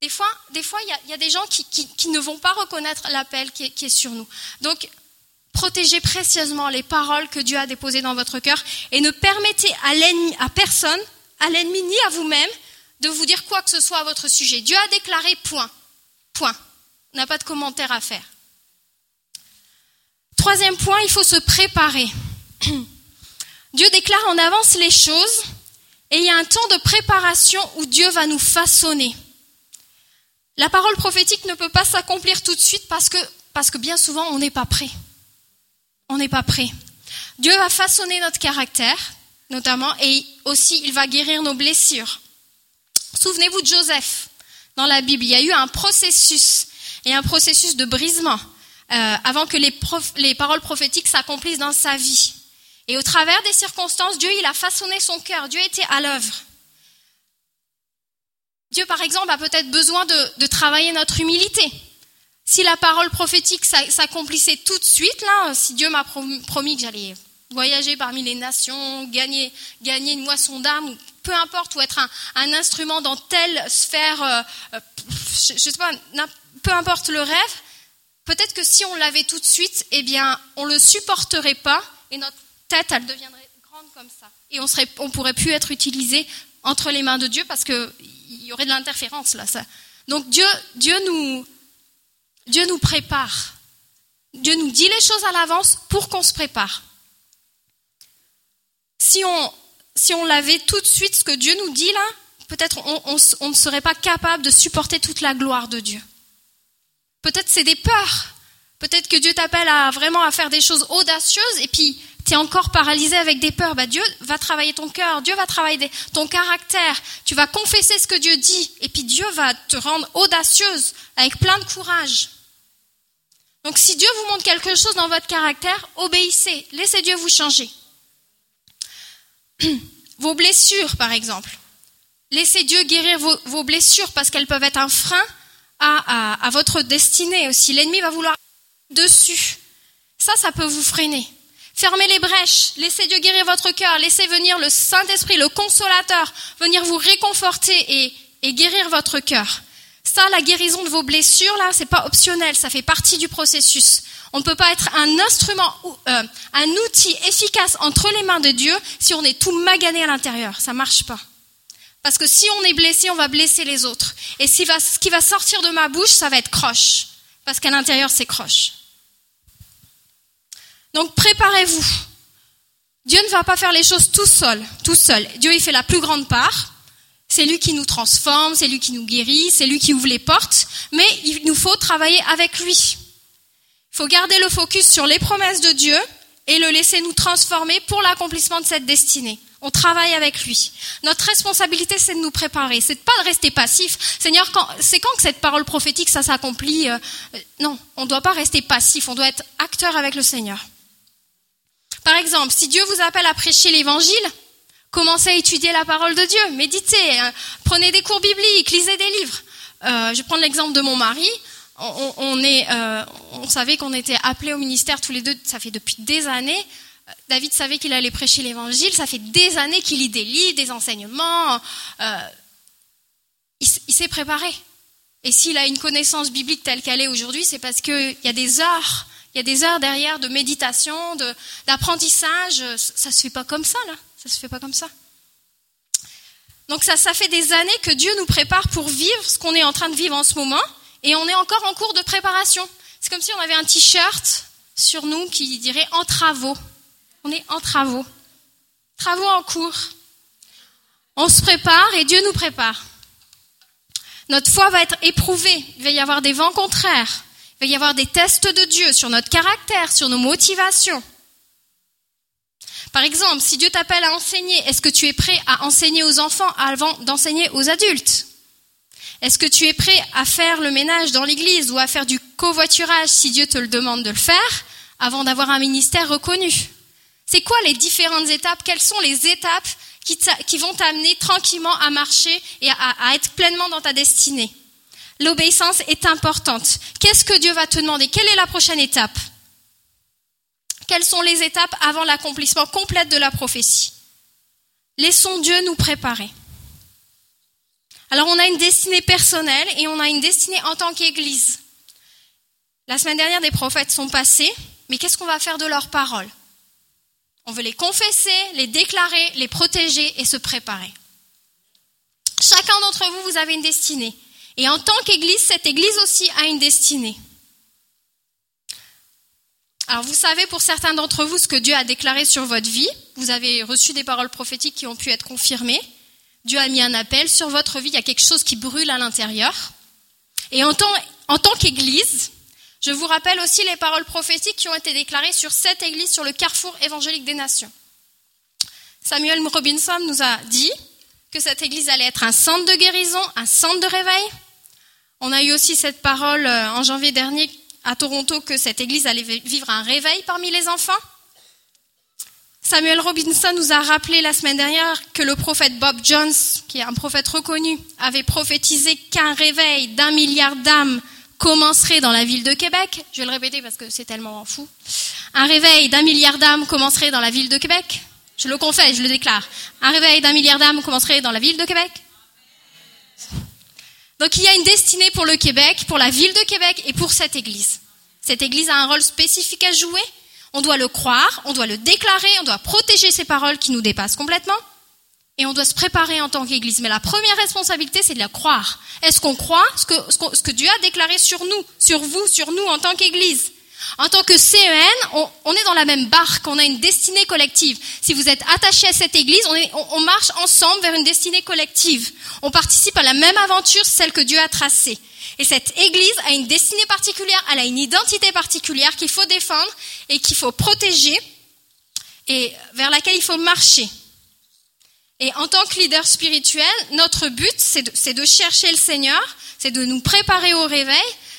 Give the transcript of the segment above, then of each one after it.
Des fois, il y a, des gens qui, ne vont pas reconnaître l'appel qui, est sur nous. Donc, protégez précieusement les paroles que Dieu a déposées dans votre cœur et ne permettez à à personne, à l'ennemi ni à vous-même, de vous dire quoi que ce soit à votre sujet. Dieu a déclaré point. Point. On n'a pas de commentaire à faire. Troisième point, il faut se préparer. Dieu déclare en avance les choses et il y a un temps de préparation où Dieu va nous façonner. La parole prophétique ne peut pas s'accomplir tout de suite parce que, bien souvent on n'est pas prêt. On n'est pas prêt. Dieu va façonner notre caractère, notamment, et aussi il va guérir nos blessures. Souvenez-vous de Joseph dans la Bible. Il y a eu un processus et un processus de brisement euh, avant que les, les paroles prophétiques s'accomplissent dans sa vie. Et au travers des circonstances, Dieu, a façonné son cœur. Dieu était à l'œuvre. Dieu, par exemple, a peut-être besoin de, travailler notre humilité. Si la parole prophétique s'accomplissait tout de suite, là, si Dieu m'a promis que j'allais voyager parmi les nations, gagner, une moisson d'âme, peu importe, ou être un, instrument dans telle sphère, euh, euh, je, je, sais pas, peu importe le rêve, peut-être que si on l'avait tout de suite, eh bien, on le supporterait pas et notre tête, elle deviendrait grande comme ça. Et on serait, on pourrait plus être utilisé entre les mains de Dieu parce que y aurait de l'interférence là. Ça. Donc Dieu, nous, prépare. Dieu nous dit les choses à l'avance pour qu'on se prépare. Si on, si l'avait tout de suite, ce que Dieu nous dit là, peut-être on, on, ne serait pas capable de supporter toute la gloire de Dieu. Peut-être c'est des peurs. Peut-être que Dieu t'appelle à vraiment à faire des choses audacieuses et puis tu es encore paralysé avec des peurs, bah Dieu va travailler ton cœur, Dieu va travailler ton caractère, tu vas confesser ce que Dieu dit, et puis Dieu va te rendre audacieuse, avec plein de courage. Donc si Dieu vous montre quelque chose dans votre caractère, obéissez, laissez Dieu vous changer. Vos blessures, par exemple. Laissez Dieu guérir vos, blessures parce qu'elles peuvent être un frein à, à votre destinée aussi. L'ennemi va vouloir dessus. Ça, ça peut vous freiner. Fermez les brèches, laissez Dieu guérir votre cœur, laissez venir le Saint-Esprit, le consolateur, venir vous réconforter et, guérir votre cœur. Ça, la guérison de vos blessures, là, c'est pas optionnel, ça fait partie du processus. On ne peut pas être un instrument, euh, un outil efficace entre les mains de Dieu si on est tout magané à l'intérieur. Ça marche pas. Parce que si on est blessé, on va blesser les autres. Et ce qui va sortir de ma bouche, ça va être croche. Parce qu'à l'intérieur, c'est croche. Donc préparez-vous. Dieu ne va pas faire les choses tout seul, tout seul. Dieu il fait la plus grande part. C'est lui qui nous transforme, c'est lui qui nous guérit, c'est lui qui ouvre les portes, mais il nous faut travailler avec lui. Il faut garder le focus sur les promesses de Dieu et le laisser nous transformer pour l'accomplissement de cette destinée. On travaille avec lui. Notre responsabilité, c'est de nous préparer. C'est pas de rester passif. Seigneur, c'est quand que cette parole prophétique, ça s'accomplit euh, Non, on ne doit pas rester passif. On doit être acteur avec le Seigneur. Par exemple, si Dieu vous appelle à prêcher l'évangile, commencez à étudier la parole de Dieu, méditez, hein. prenez des cours bibliques, lisez des livres. Euh, je prendre l'exemple de mon mari. Euh, on savait qu'on était appelés au ministère tous les deux, ça fait depuis des années. David savait qu'il allait prêcher l'évangile, ça fait des années qu'il lit des livres, des enseignements. Euh, il, il s'est préparé. Et s'il a une connaissance biblique telle qu'elle est aujourd'hui, c'est parce qu'il y a des heures il y a des heures derrière de méditation, d'apprentissage. Ça se fait pas comme ça, là. Ça se fait pas comme ça. Donc ça, ça fait des années que Dieu nous prépare pour vivre ce qu'on est en train de vivre en ce moment, et on est encore en cours de préparation. C'est comme si on avait un t-shirt sur nous qui dirait en travaux. On est en travaux. Travaux en cours. On se prépare et Dieu nous prépare. Notre foi va être éprouvée. Il va y avoir des vents contraires. Il va y avoir des tests de Dieu sur notre caractère, sur nos motivations. Par exemple, si Dieu t'appelle à enseigner, est-ce que tu es prêt à enseigner aux enfants avant d'enseigner aux adultes? Est-ce que tu es prêt à faire le ménage dans l'église ou à faire du covoiturage si Dieu te le demande de le faire avant d'avoir un ministère reconnu? C'est quoi les différentes étapes? Quelles sont les étapes qui, vont t'amener tranquillement à marcher et à être pleinement dans ta destinée? L'obéissance est importante. Qu'est-ce que Dieu va te demander? Quelle est la prochaine étape? Quelles sont les étapes avant l'accomplissement complet de la prophétie? Laissons Dieu nous préparer. Alors on a une destinée personnelle et on a une destinée en tant qu'Église. La semaine dernière, des prophètes sont passés, mais qu'est-ce qu'on va faire de leurs paroles? On veut les confesser, les déclarer, les protéger et se préparer. Chacun d'entre vous, vous avez une destinée. Et en tant qu'Église, cette Église aussi a une destinée. Alors vous savez pour certains d'entre vous ce que Dieu a déclaré sur votre vie. Vous avez reçu des paroles prophétiques qui ont pu être confirmées. Dieu a mis un appel sur votre vie. Il y a quelque chose qui brûle à l'intérieur. Et en tant, en tant qu'Église, je vous rappelle aussi les paroles prophétiques qui ont été déclarées sur cette Église, sur le carrefour évangélique des nations. Samuel Robinson nous a dit que cette Église allait être un centre de guérison, un centre de réveil. On a eu aussi cette parole euh, en janvier dernier à Toronto que cette église allait vivre un réveil parmi les enfants. Samuel Robinson nous a rappelé la semaine dernière que le prophète Bob Jones, qui est un prophète reconnu, avait prophétisé qu'un réveil d'un milliard d'âmes commencerait dans la ville de Québec. Je vais le répéter parce que c'est tellement fou. Un réveil d'un milliard d'âmes commencerait dans la ville de Québec. Je le confesse, je le déclare. Un réveil d'un milliard d'âmes commencerait dans la ville de Québec. Donc il y a une destinée pour le Québec, pour la ville de Québec et pour cette Église. Cette Église a un rôle spécifique à jouer. On doit le croire, on doit le déclarer, on doit protéger ces paroles qui nous dépassent complètement. Et on doit se préparer en tant qu'Église. Mais la première responsabilité, c'est de la croire. Est-ce qu'on croit ce que, ce que Dieu a déclaré sur nous, sur vous, sur nous en tant qu'Église? En tant que CEN, on, est dans la même barque, on a une destinée collective. Si vous êtes attaché à cette église, on, marche ensemble vers une destinée collective. On participe à la même aventure, celle que Dieu a tracée. Et cette église a une destinée particulière, elle a une identité particulière qu'il faut défendre et qu'il faut protéger et vers laquelle il faut marcher. Et en tant que leader spirituel, notre but, c'est de, de chercher le Seigneur, c'est de nous préparer au réveil,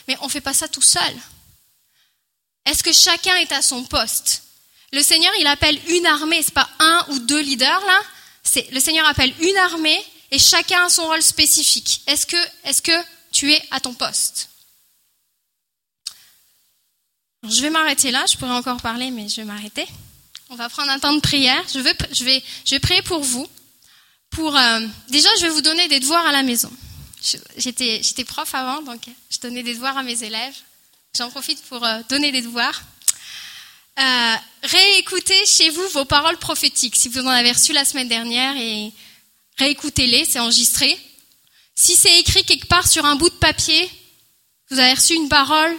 mais on ne fait pas ça tout seul. Est-ce que chacun est à son poste? Le Seigneur, il appelle une armée, c'est pas un ou deux leaders là. Le Seigneur appelle une armée et chacun a son rôle spécifique. Est-ce que, est-ce que tu es à ton poste? Je vais m'arrêter là. Je pourrais encore parler, mais je vais m'arrêter. On va prendre un temps de prière. Je vais, prier pour vous. Euh, déjà, je vais vous donner des devoirs à la maison. J'étais prof avant, donc je donnais des devoirs à mes élèves. J'en profite pour euh, donner des devoirs. Euh, réécoutez chez vous vos paroles prophétiques. Si vous en avez reçu la semaine dernière, et réécoutez-les, c'est enregistré. Si c'est écrit quelque part sur un bout de papier, vous avez reçu une parole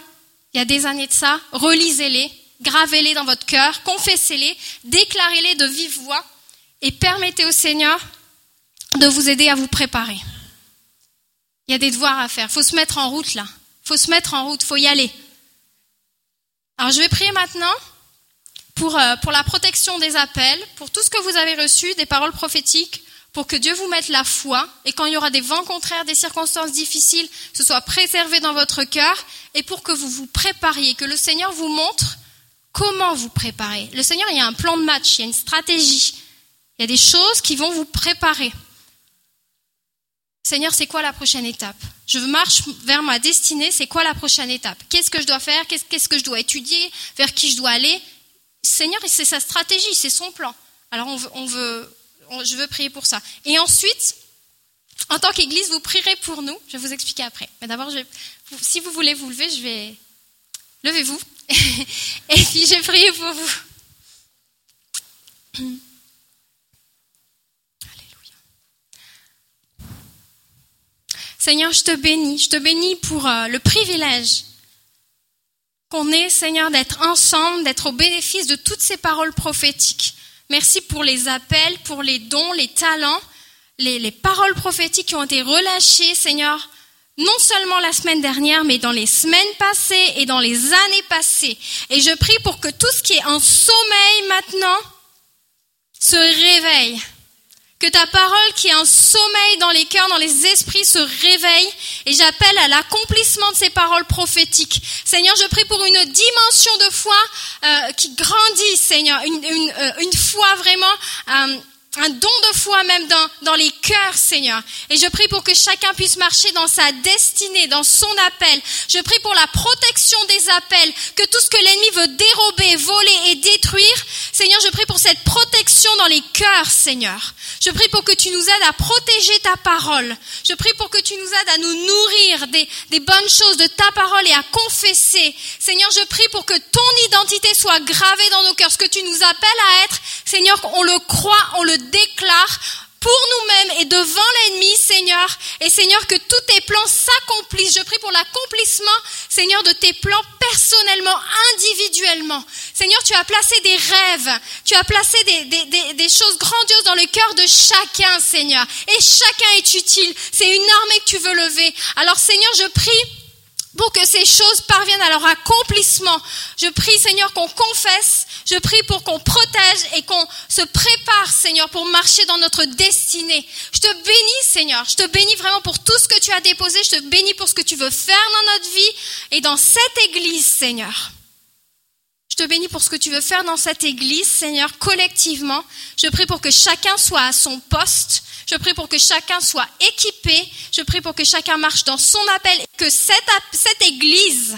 il y a des années de ça, relisez-les, gravez-les dans votre cœur, confessez-les, déclarez-les de vive voix et permettez au Seigneur de vous aider à vous préparer. Il y a des devoirs à faire. Il faut se mettre en route là faut se mettre en route, faut y aller. Alors je vais prier maintenant pour, euh, pour la protection des appels, pour tout ce que vous avez reçu, des paroles prophétiques, pour que Dieu vous mette la foi et quand il y aura des vents contraires, des circonstances difficiles, ce soit préservé dans votre cœur et pour que vous vous prépariez, que le Seigneur vous montre comment vous préparer. Le Seigneur, il y a un plan de match, il y a une stratégie, il y a des choses qui vont vous préparer. Seigneur, c'est quoi la prochaine étape? Je marche vers ma destinée, c'est quoi la prochaine étape? Qu'est-ce que je dois faire? Qu'est-ce que je dois étudier? Vers qui je dois aller? Seigneur, c'est sa stratégie, c'est son plan. Alors on veut, je veux prier pour ça. Et ensuite, en tant qu'Église, vous prierez pour nous. Je vais vous expliquer après. Mais d'abord, si vous voulez vous lever, je vais... Levez-vous. Et puis, je vais prier pour vous. Seigneur, je te bénis. Je te bénis pour euh, le privilège qu'on ait, Seigneur, d'être ensemble, d'être au bénéfice de toutes ces paroles prophétiques. Merci pour les appels, pour les dons, les talents, les, les paroles prophétiques qui ont été relâchées, Seigneur, non seulement la semaine dernière, mais dans les semaines passées et dans les années passées. Et je prie pour que tout ce qui est en sommeil maintenant se réveille que ta parole qui est un sommeil dans les cœurs, dans les esprits se réveille et j'appelle à l'accomplissement de ces paroles prophétiques. Seigneur, je prie pour une dimension de foi euh, qui grandit, Seigneur, une, euh, foi vraiment euh, un don de foi même dans, dans les cœurs, Seigneur. Et je prie pour que chacun puisse marcher dans sa destinée, dans son appel. Je prie pour la protection des appels, que tout ce que l'ennemi veut dérober, voler et détruire, Seigneur, je prie pour cette protection dans les cœurs, Seigneur. Je prie pour que tu nous aides à protéger ta parole. Je prie pour que tu nous aides à nous nourrir des, des bonnes choses de ta parole et à confesser. Seigneur, je prie pour que ton identité soit gravée dans nos cœurs, ce que tu nous appelles à être. Seigneur, on le croit, on le déclare pour nous-mêmes et devant l'ennemi, Seigneur. Et Seigneur, que tous tes plans s'accomplissent. Je prie pour l'accomplissement, Seigneur, de tes plans personnellement, individuellement. Seigneur, tu as placé des rêves, tu as placé des, choses grandioses dans le cœur de chacun, Seigneur. Et chacun est utile. C'est une armée que tu veux lever. Alors, Seigneur, je prie pour que ces choses parviennent à leur accomplissement. Je prie, Seigneur, qu'on confesse. Je prie pour qu'on protège et qu'on se prépare, Seigneur, pour marcher dans notre destinée. Je te bénis, Seigneur. Je te bénis vraiment pour tout ce que tu as déposé. Je te bénis pour ce que tu veux faire dans notre vie et dans cette église, Seigneur. Je te bénis pour ce que tu veux faire dans cette église, Seigneur, collectivement. Je prie pour que chacun soit à son poste. Je prie pour que chacun soit équipé. Je prie pour que chacun marche dans son appel. Que cette, église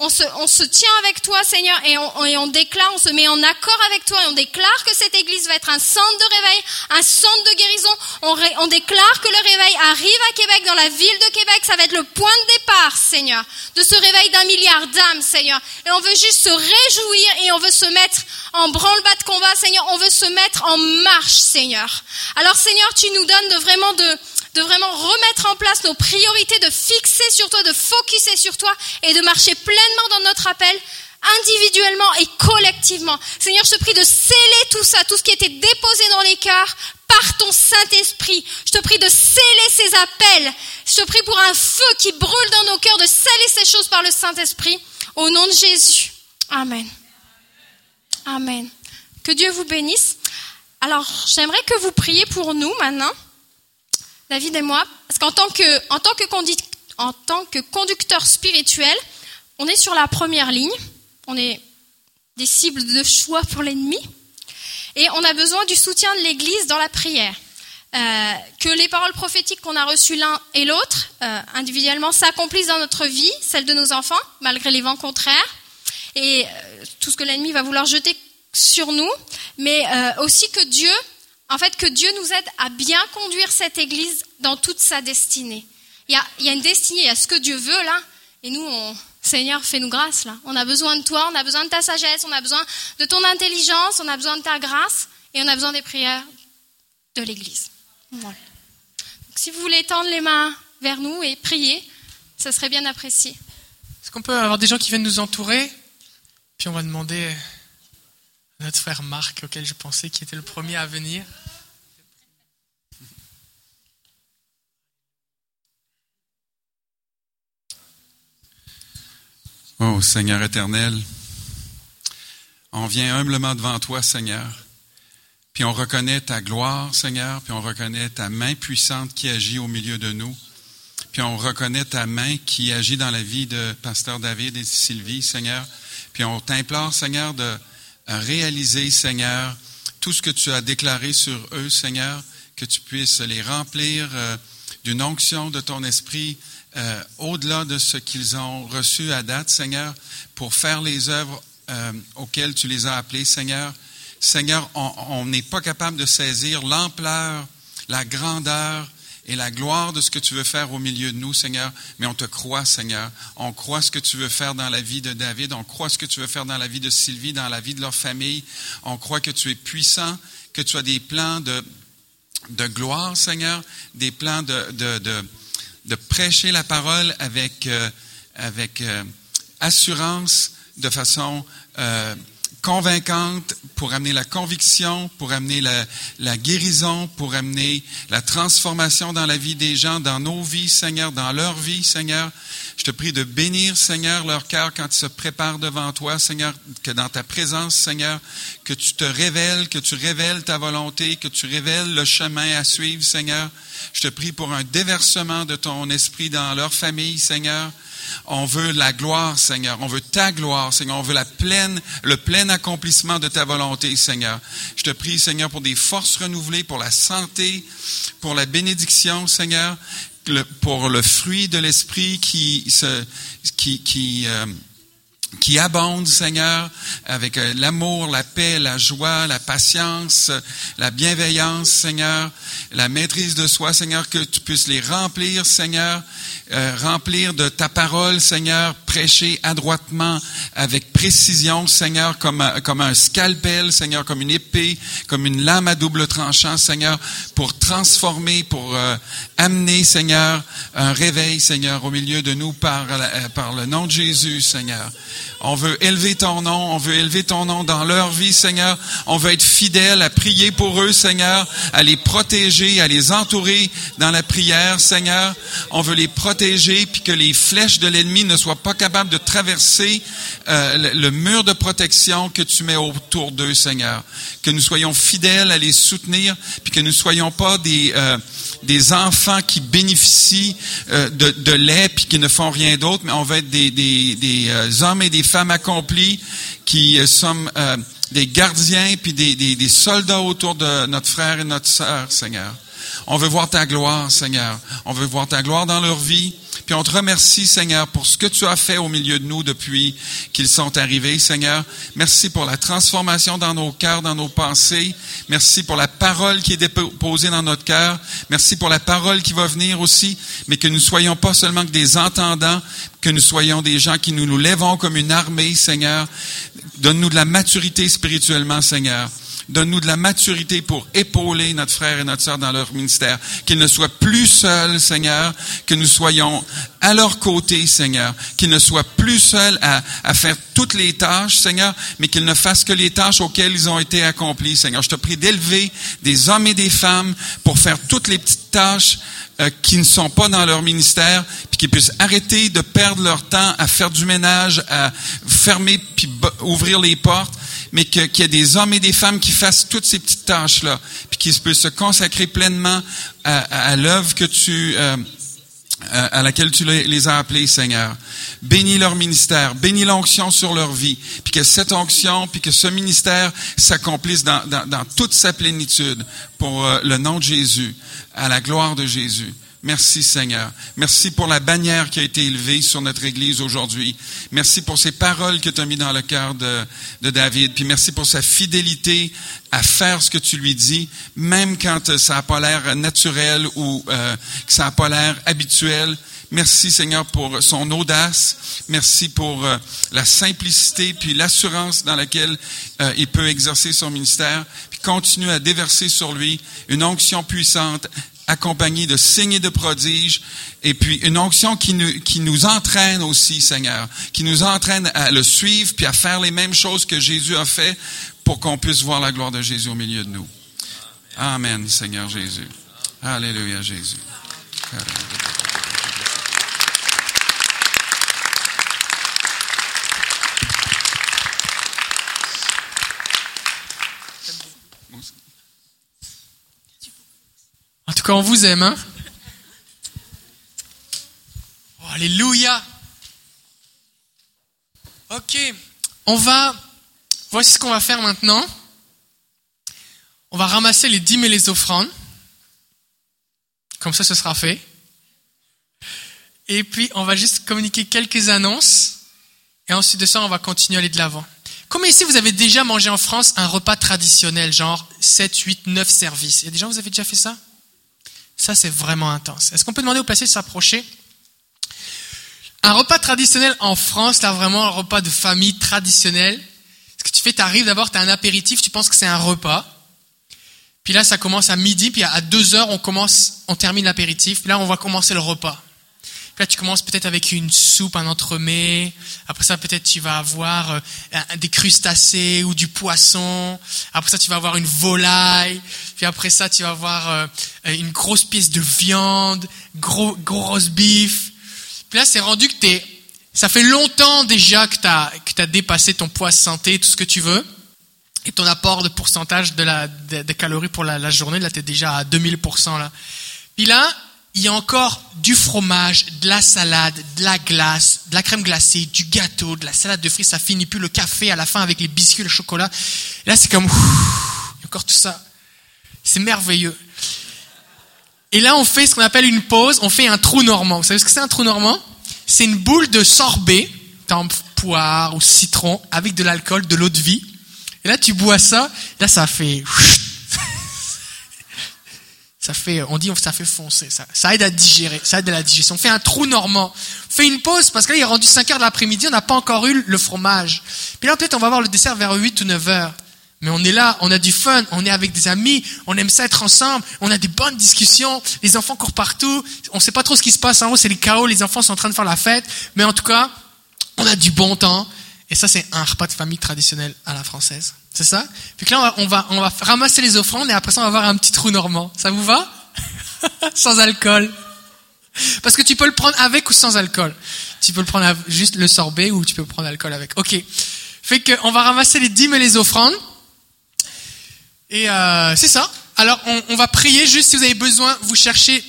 on se, tient avec toi, Seigneur, et on, déclare, on se met en accord avec toi, et on déclare que cette église va être un centre de réveil, un centre de guérison. On, on déclare que le réveil arrive à Québec, dans la ville de Québec. Ça va être le point de départ, Seigneur, de ce réveil d'un milliard d'âmes, Seigneur. Et on veut juste se réjouir et on veut se mettre en branle-bas de combat, Seigneur. On veut se mettre en marche, Seigneur. Alors, Seigneur, tu nous donnes de vraiment de, de vraiment remettre en place nos priorités, de fixer sur toi, de focuser sur toi et de marcher pleinement dans notre appel individuellement et collectivement. Seigneur, je te prie de sceller tout ça, tout ce qui était déposé dans les cœurs par ton Saint-Esprit. Je te prie de sceller ces appels. Je te prie pour un feu qui brûle dans nos cœurs, de sceller ces choses par le Saint-Esprit. Au nom de Jésus. Amen. Amen. Que Dieu vous bénisse. Alors, j'aimerais que vous priez pour nous maintenant. David et moi, parce qu'en tant que, en tant que, conducteur spirituel, on est sur la première ligne, on est des cibles de choix pour l'ennemi, et on a besoin du soutien de l'Église dans la prière. Euh, que les paroles prophétiques qu'on a reçues l'un et l'autre, euh, individuellement, s'accomplissent dans notre vie, celle de nos enfants, malgré les vents contraires, et euh, tout ce que l'ennemi va vouloir jeter sur nous, mais aussi que Dieu en fait, que Dieu nous aide à bien conduire cette Église dans toute sa destinée. Il y a, une destinée, il y a ce que Dieu veut là, et nous, Seigneur, fais-nous grâce là. On a besoin de toi, on a besoin de ta sagesse, on a besoin de ton intelligence, on a besoin de ta grâce, et on a besoin des prières de l'Église. Donc, si vous voulez tendre les mains vers nous et prier, ça serait bien apprécié. Est-ce qu'on peut avoir des gens qui viennent nous entourer? Puis on va demander notre frère Marc, auquel je pensais qui était le premier à venir. Oh Seigneur éternel, on vient humblement devant toi, Seigneur, puis on reconnaît ta gloire, Seigneur, puis on reconnaît ta main puissante qui agit au milieu de nous, puis on reconnaît ta main qui agit dans la vie de Pasteur David et Sylvie, Seigneur, puis on t'implore, Seigneur, de réaliser, Seigneur, tout ce que tu as déclaré sur eux, Seigneur, que tu puisses les remplir euh, d'une onction de ton esprit euh, au-delà de ce qu'ils ont reçu à date, Seigneur, pour faire les œuvres euh, auxquelles tu les as appelés, Seigneur. Seigneur, on n'est pas capable de saisir l'ampleur, la grandeur, et la gloire de ce que tu veux faire au milieu de nous, Seigneur. Mais on te croit, Seigneur. On croit ce que tu veux faire dans la vie de David. On croit ce que tu veux faire dans la vie de Sylvie, dans la vie de leur famille. On croit que tu es puissant, que tu as des plans de, de gloire, Seigneur, des plans de, de, de, de prêcher la parole avec, euh, avec euh, assurance, de façon euh, convaincante pour amener la conviction, pour amener la, la, guérison, pour amener la transformation dans la vie des gens, dans nos vies, Seigneur, dans leur vie, Seigneur. Je te prie de bénir, Seigneur, leur cœur quand ils se préparent devant toi, Seigneur, que dans ta présence, Seigneur, que tu te révèles, que tu révèles ta volonté, que tu révèles le chemin à suivre, Seigneur. Je te prie pour un déversement de ton esprit dans leur famille, Seigneur On veut la gloire, Seigneur. On veut ta gloire, Seigneur. On veut la pleine, le plein accomplissement de ta volonté, Seigneur. Je te prie, Seigneur, pour des forces renouvelées, pour la santé, pour la bénédiction, Seigneur, pour le fruit de l'esprit qui se, qui, qui euh, qui abonde, Seigneur, avec euh, l'amour, la paix, la joie, la patience, la bienveillance, Seigneur, la maîtrise de soi, Seigneur, que tu puisses les remplir, Seigneur, euh, remplir de ta parole, Seigneur, prêcher adroitement, avec précision, Seigneur, comme, comme un scalpel, Seigneur, comme une épée, comme une lame à double tranchant, Seigneur, pour transformer, pour euh, amener, Seigneur, un réveil, Seigneur, au milieu de nous par, par le nom de Jésus, Seigneur. On veut élever ton nom, on veut élever ton nom dans leur vie, Seigneur. On veut être fidèle à prier pour eux, Seigneur, à les protéger, à les entourer dans la prière, Seigneur. On veut les protéger, puis que les flèches de l'ennemi ne soient pas capables de traverser euh, le, mur de protection que tu mets autour d'eux, Seigneur. Que nous soyons fidèles à les soutenir, puis que nous ne soyons pas des... Euh, des enfants qui bénéficient euh, de, de lait puis qui ne font rien d'autre, mais on va être des, des, des hommes et des femmes accomplis qui sommes des gardiens puis des, des, des soldats autour de notre frère et notre sœur, Seigneur. On veut voir ta gloire, Seigneur. On veut voir ta gloire dans leur vie. Puis on te remercie, Seigneur, pour ce que tu as fait au milieu de nous depuis qu'ils sont arrivés, Seigneur. Merci pour la transformation dans nos cœurs, dans nos pensées. Merci pour la parole qui est déposée dans notre cœur. Merci pour la parole qui va venir aussi, mais que nous soyons pas seulement que des entendants, que nous soyons des gens qui nous nous lèvons comme une armée, Seigneur. Donne-nous de la maturité spirituellement, Seigneur. Donne-nous de la maturité pour épauler notre frère et notre sœur dans leur ministère. Qu'ils ne soient plus seuls, Seigneur, que nous soyons à leur côté, Seigneur. Qu'ils ne soient plus seuls à, faire toutes les tâches, Seigneur, mais qu'ils ne fassent que les tâches auxquelles ils ont été accomplis, Seigneur. Je te prie d'élever des hommes et des femmes pour faire toutes les petites tâches euh, qui ne sont pas dans leur ministère, puis qu'ils puissent arrêter de perdre leur temps à faire du ménage, à fermer puis ouvrir les portes, mais qu'il y ait des hommes et des femmes qui fassent toutes ces petites tâches-là, puis qu'ils puissent se consacrer pleinement à, à, l'œuvre que tu euh, à laquelle tu les as appelés, Seigneur. Bénis leur ministère, bénis l'onction sur leur vie, puis que cette onction, puis que ce ministère s'accomplisse dans, dans, dans, toute sa plénitude pour euh, le nom de Jésus, à la gloire de Jésus. Merci Seigneur. Merci pour la bannière qui a été élevée sur notre Église aujourd'hui. Merci pour ces paroles que tu as mis dans le cœur de, de, David. Puis merci pour sa fidélité à faire ce que tu lui dis, même quand ça n'a pas l'air naturel ou euh, que ça n'a pas l'air habituel. Merci Seigneur pour son audace. Merci pour euh, la simplicité puis l'assurance dans laquelle euh, il peut exercer son ministère. Puis continue à déverser sur lui une onction puissante accompagné de signes et de prodiges, et puis une onction qui nous, qui nous entraîne aussi, Seigneur, qui nous entraîne à le suivre, puis à faire les mêmes choses que Jésus a fait pour qu'on puisse voir la gloire de Jésus au milieu de nous. Amen, Seigneur Jésus. Alléluia, Jésus. En tout cas, on vous aime. Hein oh, alléluia. Ok, on va. Voici ce qu'on va faire maintenant. On va ramasser les dîmes et les offrandes. Comme ça, ce sera fait. Et puis, on va juste communiquer quelques annonces. Et ensuite de ça, on va continuer à aller de l'avant. Combien ici vous avez déjà mangé en France un repas traditionnel, genre 7, 8, 9 services Il y a des gens, vous avez déjà fait ça? Ça, c'est vraiment intense. Est-ce qu'on peut demander au passé de s'approcher? Un repas traditionnel en France, là vraiment un repas de famille traditionnel. Ce que tu fais, tu arrives d'abord, tu as un apéritif, tu penses que c'est un repas. Puis là, ça commence à midi, puis à deux heures, on commence, on termine l'apéritif. Puis là, on va commencer le repas. Là, tu commences peut-être avec une soupe, un entremets. Après ça, peut-être tu vas avoir euh, des crustacés ou du poisson. Après ça, tu vas avoir une volaille. Puis après ça, tu vas avoir euh, une grosse pièce de viande, gros, gros roast beef. Puis là, c'est rendu que t'es, ça fait longtemps déjà que t'as, que as dépassé ton poids santé, tout ce que tu veux. Et ton apport de pourcentage de la, des calories pour la, la journée, là, t'es déjà à 2000%, là. Puis là, il y a encore du fromage, de la salade, de la glace, de la crème glacée, du gâteau, de la salade de fruits, ça finit plus le café à la fin avec les biscuits, le chocolat. Là, c'est comme, ouf, encore tout ça. C'est merveilleux. Et là, on fait ce qu'on appelle une pause, on fait un trou normand. Vous savez ce que c'est un trou normand? C'est une boule de sorbet, tempe, poire ou citron, avec de l'alcool, de l'eau de vie. Et là, tu bois ça, là, ça fait ça fait, on dit, ça fait foncer, ça, aide à digérer, ça aide à la digestion. On fait un trou normand. On fait une pause parce que là, il est rendu 5 heures de l'après-midi, on n'a pas encore eu le fromage. Puis là, peut-être on va avoir le dessert vers 8 ou 9 heures. Mais on est là, on a du fun, on est avec des amis, on aime ça être ensemble, on a des bonnes discussions, les enfants courent partout, on sait pas trop ce qui se passe en haut, c'est le chaos, les enfants sont en train de faire la fête, mais en tout cas, on a du bon temps, et ça c'est un repas de famille traditionnel à la française. C'est ça? Puis que là, on va, on va, ramasser les offrandes et après ça, on va avoir un petit trou normand. Ça vous va? Sans alcool. Parce que tu peux le prendre avec ou sans alcool. Tu peux le prendre juste le sorbet ou tu peux prendre l'alcool avec. Ok. Fait que on va ramasser les dîmes et les offrandes. Et euh, c'est ça. Alors on, on va prier juste si vous avez besoin. Vous cherchez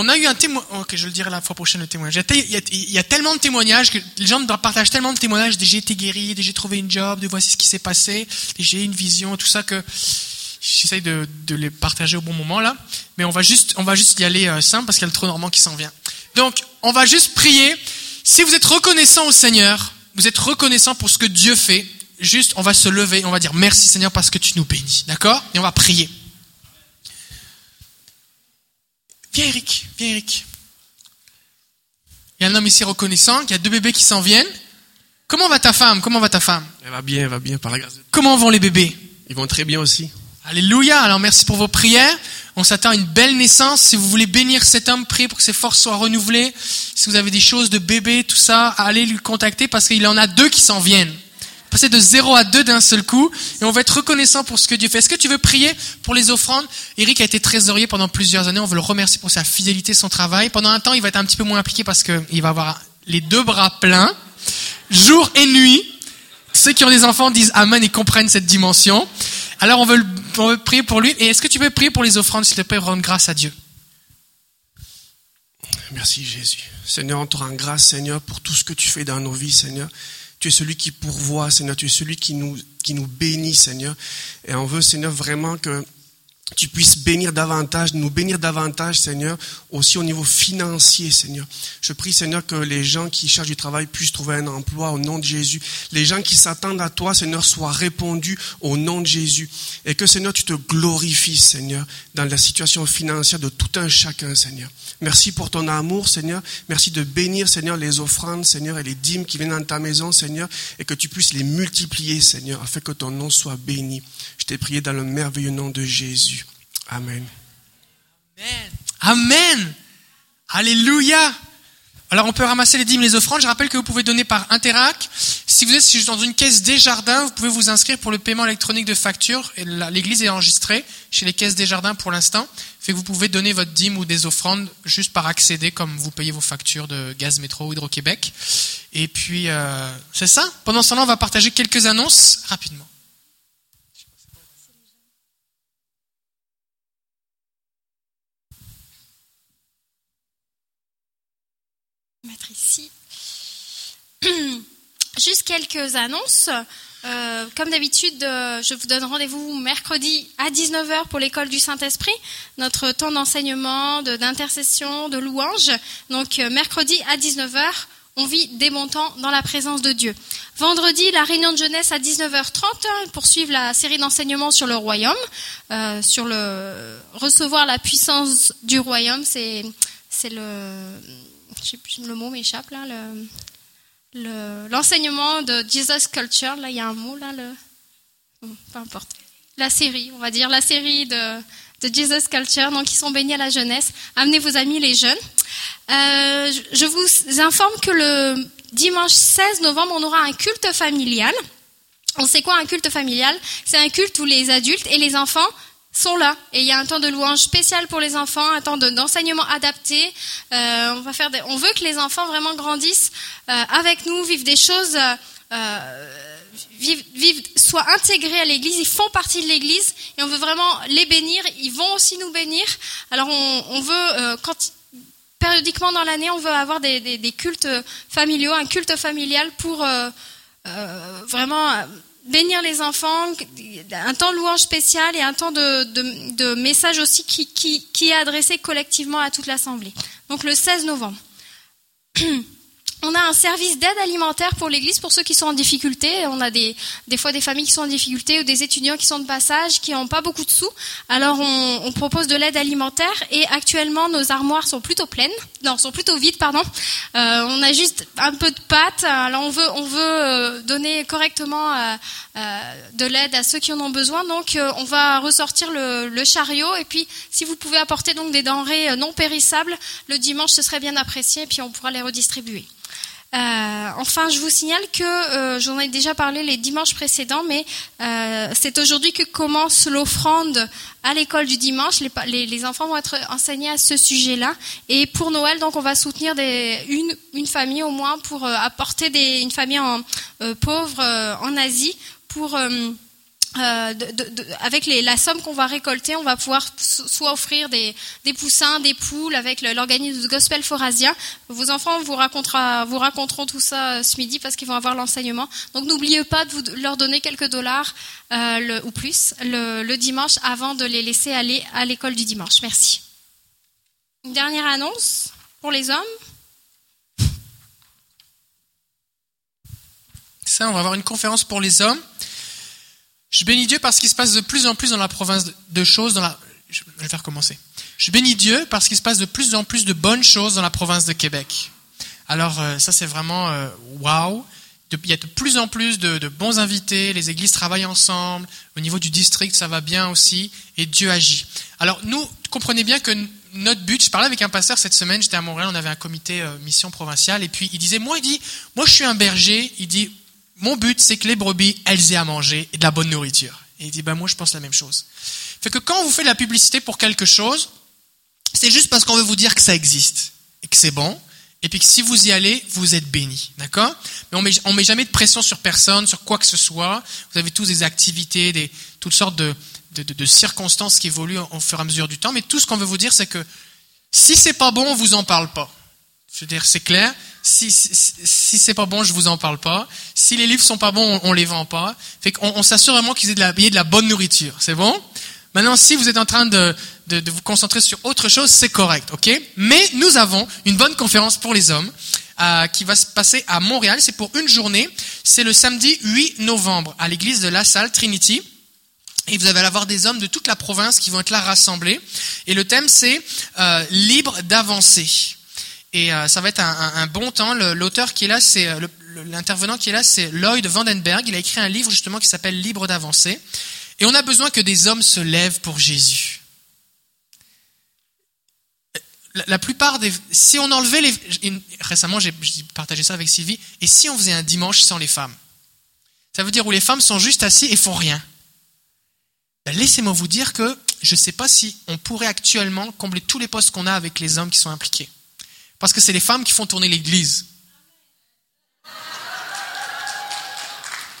on a eu un témoignage, ok, je le dirai la fois prochaine, le témoignage. Il y, a, tellement de témoignages que les gens partagent tellement de témoignages, j'ai été guéri, j'ai trouvé une job, de voici ce qui s'est passé, j'ai une vision, tout ça que j'essaye de, les partager au bon moment là. Mais on va juste, on va juste y aller euh, simple parce qu'il y a le trop normand qui s'en vient. Donc, on va juste prier. Si vous êtes reconnaissant au Seigneur, vous êtes reconnaissant pour ce que Dieu fait, juste, on va se lever, on va dire merci Seigneur parce que tu nous bénis. D'accord? Et on va prier. Viens Eric, viens Eric. Il y a un homme ici reconnaissant, il y a deux bébés qui s'en viennent. Comment va ta femme? Comment va ta femme? Elle va bien, elle va bien, par la grâce de Dieu. Comment vont les bébés? Ils vont très bien aussi. Alléluia. Alors merci pour vos prières. On s'attend à une belle naissance. Si vous voulez bénir cet homme, priez pour que ses forces soient renouvelées. Si vous avez des choses de bébé, tout ça, allez lui contacter parce qu'il en a deux qui s'en viennent passer de 0 à 2 d'un seul coup, et on va être reconnaissant pour ce que Dieu fait. Est-ce que tu veux prier pour les offrandes? Eric a été trésorier pendant plusieurs années, on veut le remercier pour sa fidélité, son travail. Pendant un temps, il va être un petit peu moins impliqué parce qu'il va avoir les deux bras pleins, jour et nuit. Ceux qui ont des enfants disent Amen et comprennent cette dimension. Alors on veut, on veut prier pour lui. Et est-ce que tu veux prier pour les offrandes, s'il te plaît, rendre grâce à Dieu? Merci Jésus. Seigneur, on te rend grâce, Seigneur, pour tout ce que tu fais dans nos vies, Seigneur. Tu es celui qui pourvoit, Seigneur. Tu es celui qui nous, qui nous bénit, Seigneur. Et on veut, Seigneur, vraiment que tu puisses bénir davantage, nous bénir davantage, Seigneur, aussi au niveau financier, Seigneur. Je prie, Seigneur, que les gens qui cherchent du travail puissent trouver un emploi au nom de Jésus. Les gens qui s'attendent à toi, Seigneur, soient répondus au nom de Jésus. Et que, Seigneur, tu te glorifies, Seigneur, dans la situation financière de tout un chacun, Seigneur. Merci pour ton amour, Seigneur. Merci de bénir, Seigneur, les offrandes, Seigneur, et les dîmes qui viennent dans ta maison, Seigneur, et que tu puisses les multiplier, Seigneur, afin que ton nom soit béni. Je t'ai prié dans le merveilleux nom de Jésus. Amen. Amen. Amen. Alléluia. Alors on peut ramasser les dîmes, les offrandes. Je rappelle que vous pouvez donner par Interac. Si vous êtes dans une caisse des jardins, vous pouvez vous inscrire pour le paiement électronique de facture. L'église est enregistrée chez les caisses des jardins pour l'instant. Fait que vous pouvez donner votre dîme ou des offrandes juste par accéder, comme vous payez vos factures de gaz, métro Hydro-Québec. Et puis euh, c'est ça. Pendant ce temps-là, on va partager quelques annonces rapidement. Mettre ici. Juste quelques annonces. Euh, comme d'habitude, euh, je vous donne rendez-vous mercredi à 19h pour l'école du Saint-Esprit, notre temps d'enseignement, d'intercession, de, louange. Donc euh, mercredi à 19h, on vit des temps dans la présence de Dieu. Vendredi, la réunion de jeunesse à 19h30 hein, pour suivre la série d'enseignements sur le royaume, sur le recevoir la puissance du royaume. C'est le le mot m'échappe là, le, l'enseignement de Jesus Culture, là il y a un mot là, le, peu importe, la série, on va dire la série de, de Jesus Culture, donc ils sont bénis à la jeunesse. Amenez vos amis les jeunes. Euh, je vous informe que le dimanche 16 novembre, on aura un culte familial. On sait quoi un culte familial? C'est un culte où les adultes et les enfants sont là. Et il y a un temps de louange spécial pour les enfants, un temps d'enseignement adapté. Euh, on, va faire on veut que les enfants vraiment grandissent euh, avec nous, vivent des choses, euh, vivent, vivent, soient intégrés à l'Église. Ils font partie de l'Église et on veut vraiment les bénir. Ils vont aussi nous bénir. Alors on, on veut, quand périodiquement dans l'année, on veut avoir des, des- cultes familiaux, un culte familial pour vraiment bénir les enfants, un temps de louange spécial et un temps de, de, de message aussi qui, qui, qui est adressé collectivement à toute l'Assemblée. Donc le 16 novembre. On a un service d'aide alimentaire pour l'Église pour ceux qui sont en difficulté. On a des, des fois des familles qui sont en difficulté ou des étudiants qui sont de passage, qui n'ont pas beaucoup de sous. Alors on, propose de l'aide alimentaire et actuellement nos armoires sont plutôt pleines, non, sont plutôt vides, pardon. Euh, on a juste un peu de pâtes. Alors on veut, on veut euh, donner correctement euh, de l'aide à ceux qui en ont besoin. Donc on va ressortir le, le chariot et puis si vous pouvez apporter donc des denrées non périssables le dimanche, ce serait bien apprécié et puis on pourra les redistribuer. Euh, enfin, je vous signale que euh, j'en ai déjà parlé les dimanches précédents, mais euh, c'est aujourd'hui que commence l'offrande à l'école du dimanche. Les, les- les enfants vont être enseignés à ce sujet-là. Et pour Noël, donc, on va soutenir des, une, une famille au moins pour euh, apporter des, une famille en, euh, pauvre euh, en Asie pour euh, avec la somme qu'on va récolter, on va pouvoir so- soit offrir des, poussins, des poules avec l'organisme Gospel Forasia. Vos enfants vous, racontera, raconteront tout ça euh, ce midi parce qu'ils vont avoir l'enseignement. Donc n'oubliez pas de leur donner quelques dollars euh, ou plus le, le dimanche avant de les laisser aller à l'école du dimanche. Merci. Une dernière annonce pour les hommes. Ça, on va avoir une conférence pour les hommes. Je bénis Dieu parce qu'il se passe de plus en plus dans la province de- choses, dans la... Je vais le faire commencer. Je bénis Dieu parce qu'il se passe de plus en plus de bonnes choses dans la province de Québec. Alors euh, ça c'est vraiment euh. De- Il y a de plus en plus de, bons invités, les églises travaillent ensemble, au niveau du district ça va bien aussi, et Dieu agit. Alors nous, comprenez bien que notre but, je parlais avec un pasteur cette semaine, j'étais à Montréal, on avait un comité euh, mission provinciale, et puis il disait, moi il dit, moi je suis un berger, il dit, mon but c'est que les brebis, elles aient à manger et de la bonne nourriture. Et il dit, ben moi je pense la même chose. Fait que quand vous fait de la publicité pour quelque chose, c'est juste parce qu'on veut vous dire que ça existe et que c'est bon. Et puis que si vous y allez, vous êtes bénis. D'accord? Mais on met, met jamais de pression sur personne, sur quoi que ce soit. Vous avez tous des activités, des, toutes sortes de circonstances qui évoluent au fur et à mesure du temps. Mais tout ce qu'on veut vous dire, c'est que si c'est pas bon, on vous en parle pas. Je veux dire, c'est clair? Si, si, si c'est pas bon, je vous en parle pas. Si les livres sont pas bons, on, on les vend pas. Fait qu'on on s'assure vraiment qu'ils aient de la, de la bonne nourriture. C'est bon? Maintenant, si vous êtes en train de, de, de vous concentrer sur autre chose, c'est correct, ok? Mais nous avons une bonne conférence pour les hommes euh, qui va se passer à Montréal. C'est pour une journée. C'est le samedi 8 novembre à l'église de La Salle Trinity. Et vous allez avoir des hommes de toute la province qui vont être là rassemblés. Et le thème, c'est euh, libre d'avancer. Et euh, ça va être un, bon temps. L'auteur qui est là, c'est euh, l'intervenant qui est là, c'est Lloyd Vandenberg. Il a écrit un livre justement qui s'appelle Libre d'avancer. Et on a besoin que des hommes se lèvent pour Jésus. La, plupart des, si on enlevait les, récemment j'ai j'ai partagé ça avec Sylvie, et si on faisait un dimanche sans les femmes, ça veut dire où les femmes sont juste assises et font rien. Ben, Laissez-moi vous dire que je ne sais pas si on pourrait actuellement combler tous les postes qu'on a avec les hommes qui sont impliqués. Parce que c'est les femmes qui font tourner l'église.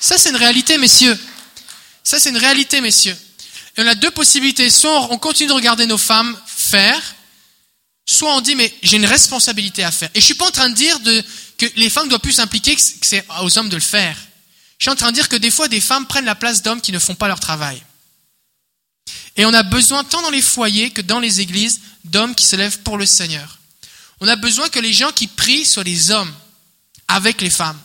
Ça, c'est une réalité, messieurs. Ça, c'est une réalité, messieurs. Et on a deux possibilités. Soit on continue de regarder nos femmes faire, soit on dit, mais j'ai une responsabilité à faire. Et je suis pas en train de dire de, que les femmes doivent plus s'impliquer, que c'est aux hommes de le faire. Je suis en train de dire que des fois, des femmes prennent la place d'hommes qui ne font pas leur travail. Et on a besoin, tant dans les foyers que dans les églises, d'hommes qui se lèvent pour le Seigneur. On a besoin que les gens qui prient soient les hommes avec les femmes.